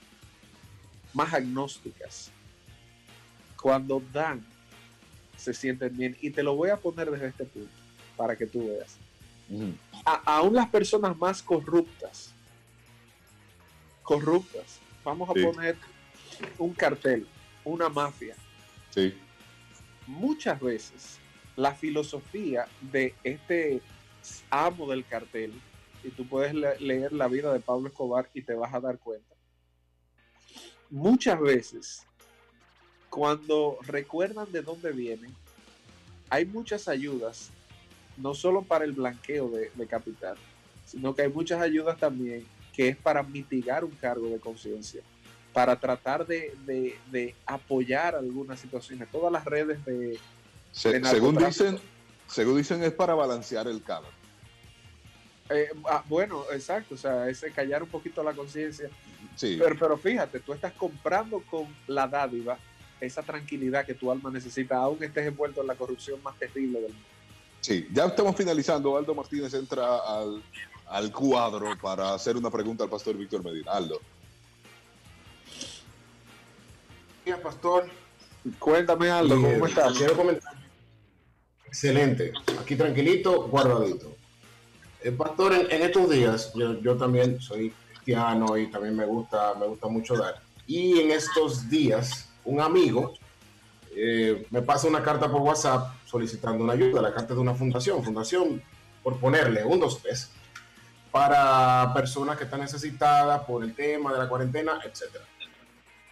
más agnósticas, cuando dan, se sienten bien. Y te lo voy a poner desde este punto para que tú veas. A- aún las personas más corruptas, corruptas, vamos a Sí. poner un cartel, una mafia, Sí, muchas veces la filosofía de este amo del cartel, y tú puedes le- leer la vida de Pablo Escobar y te vas a dar cuenta, muchas veces cuando recuerdan de dónde vienen, hay muchas ayudas, no solo para el blanqueo de, de capital, sino que hay muchas ayudas también que es para mitigar un cargo de conciencia. para tratar de, de- de apoyar algunas situaciones. Todas las redes de, Se- de según dicen, según dicen es para balancear el cámara. Eh, ah, bueno, exacto, o sea, es callar un poquito la conciencia. Sí. Pero, pero fíjate, tú estás comprando con la dádiva esa tranquilidad que tu alma necesita, aún estés envuelto en la corrupción más terrible del mundo. Sí, ya estamos finalizando. Aldo Martínez entra al, al cuadro para hacer una pregunta al pastor Víctor Medina. Aldo. Días, pastor. Cuéntame, Aldo, ¿cómo eh, estás? Quiero comentar. Excelente. Aquí tranquilito, guardadito. El pastor, en, en estos días, yo, yo también soy cristiano y también me gusta, me gusta mucho dar. Y en estos días, un amigo eh, me pasa una carta por WhatsApp solicitando una ayuda. La carta de una fundación, fundación, por ponerle un, dos, tres, para personas que están necesitadas por el tema de la cuarentena, etcétera.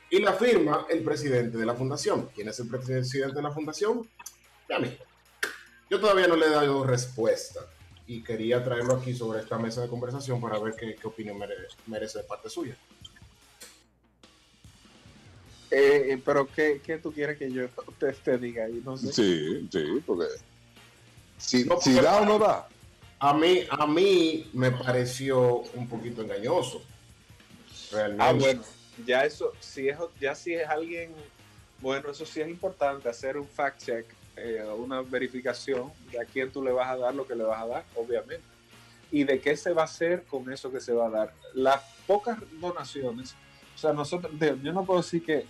Y la firma el presidente de la fundación. ¿Quién es el presidente de la fundación? Mi amigo. Yo todavía no le he dado respuesta y quería traerlo aquí sobre esta mesa de conversación para ver qué, qué opinión mere- merece de parte suya. Eh, eh, pero ¿qué, qué tú quieres que yo (laughs) te, te diga ahí? No sé. Sí, sí, porque si, No, si porque- da o no da. A mí, a mí me pareció un poquito engañoso. Realmente. Ah, bueno, ya eso, si es, ya si es alguien, bueno, eso sí es importante, hacer un fact check, eh, una verificación de a quién tú le vas a dar lo que le vas a dar, obviamente. Y de qué se va a hacer con eso que se va a dar. Las pocas donaciones, o sea, nosotros, yo no puedo decir que,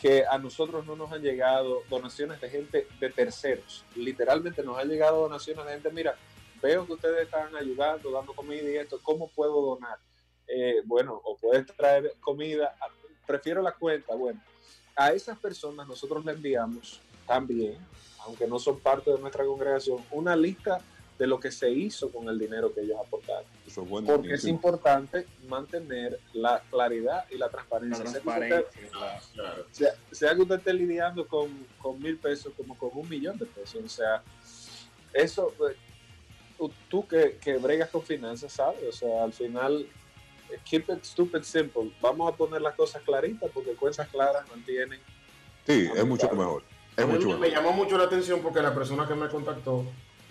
que a nosotros no nos han llegado donaciones de gente de terceros. Literalmente nos han llegado donaciones de gente, mira, veo que ustedes están ayudando, dando comida y esto, ¿cómo puedo donar? Eh, bueno, o puedes traer comida, prefiero la cuenta, bueno, a esas personas nosotros le enviamos también, aunque no son parte de nuestra congregación, una lista de lo que se hizo con el dinero que ellos aportaron. Eso es bueno. Porque es buenísimo. importante mantener la claridad y la transparencia. La Sea que usted- transparencia, claro. Claro. sea, sea que usted esté lidiando con, con mil pesos como con un millón de pesos. O sea, eso, pues, tú, que, que bregas con finanzas, ¿sabes? O sea, al final, eh, keep it stupid simple. Vamos a poner las cosas claritas porque cuentas claras mantienen. Sí, es mucho mejor. Es mucho me mejor. llamó mucho la atención porque la persona que me contactó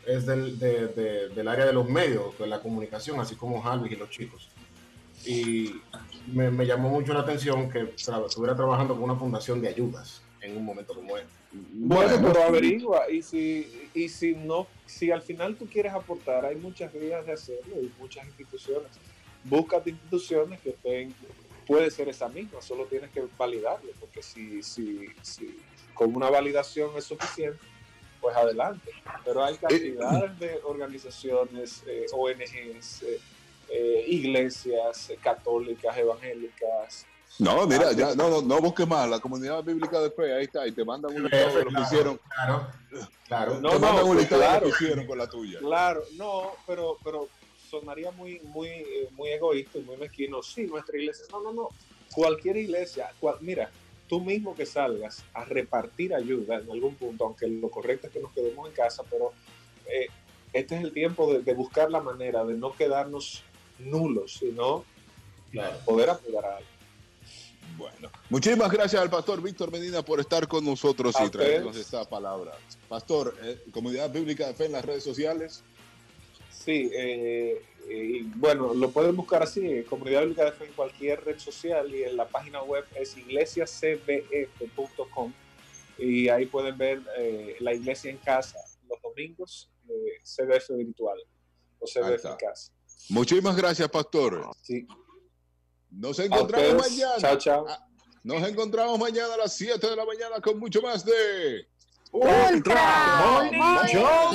es del, de- de- del área de los medios, de la comunicación, así como Jarvis y los chicos. Y me, me llamó mucho la atención que tra- estuviera trabajando con una fundación de ayudas en un momento como este. Bueno, pero averigua. Y si, y si no, si al final tú quieres aportar, hay muchas vías de hacerlo y muchas instituciones. Búscate instituciones que estén, puede ser esa misma, solo tienes que validarlo, porque si, si, si con una validación es suficiente, pues adelante. Pero hay cantidades de organizaciones, eh, ONGs, eh, eh, iglesias eh, católicas, evangélicas, No, mira, ya, no, no, no busques más. La comunidad bíblica de fe, ahí está, y te mandan un listado de lo que Claro, hicieron. Claro, claro. No, te mandan no, un listado de claro. lo que hicieron con la tuya. Claro, no, pero, pero sonaría muy, muy, eh, muy egoísta y muy mezquino. Sí, nuestra iglesia. No, no, no. Cualquier iglesia, cual- mira, tú mismo que salgas a repartir ayuda en algún punto, aunque lo correcto es que nos quedemos en casa, pero eh, este es el tiempo de, de buscar la manera de no quedarnos nulos, sino Claro. poder apoyar a alguien. Bueno, muchísimas gracias al pastor Víctor Medina por estar con nosotros A y traernos esta palabra. Pastor, eh, Comunidad Bíblica de Fe en las redes sociales. Sí, eh, y bueno, lo pueden buscar así, eh, Comunidad Bíblica de Fe en cualquier red social y en la página web es iglesiacbf.com y ahí pueden ver eh, la iglesia en casa los domingos, eh, CBF virtual o CBF en casa. Muchísimas gracias, pastor. Sí. Nos encontramos mañana. Chao, chao. Ah, Nos encontramos mañana a las 7 de la mañana con mucho más de Ultra Morning Show.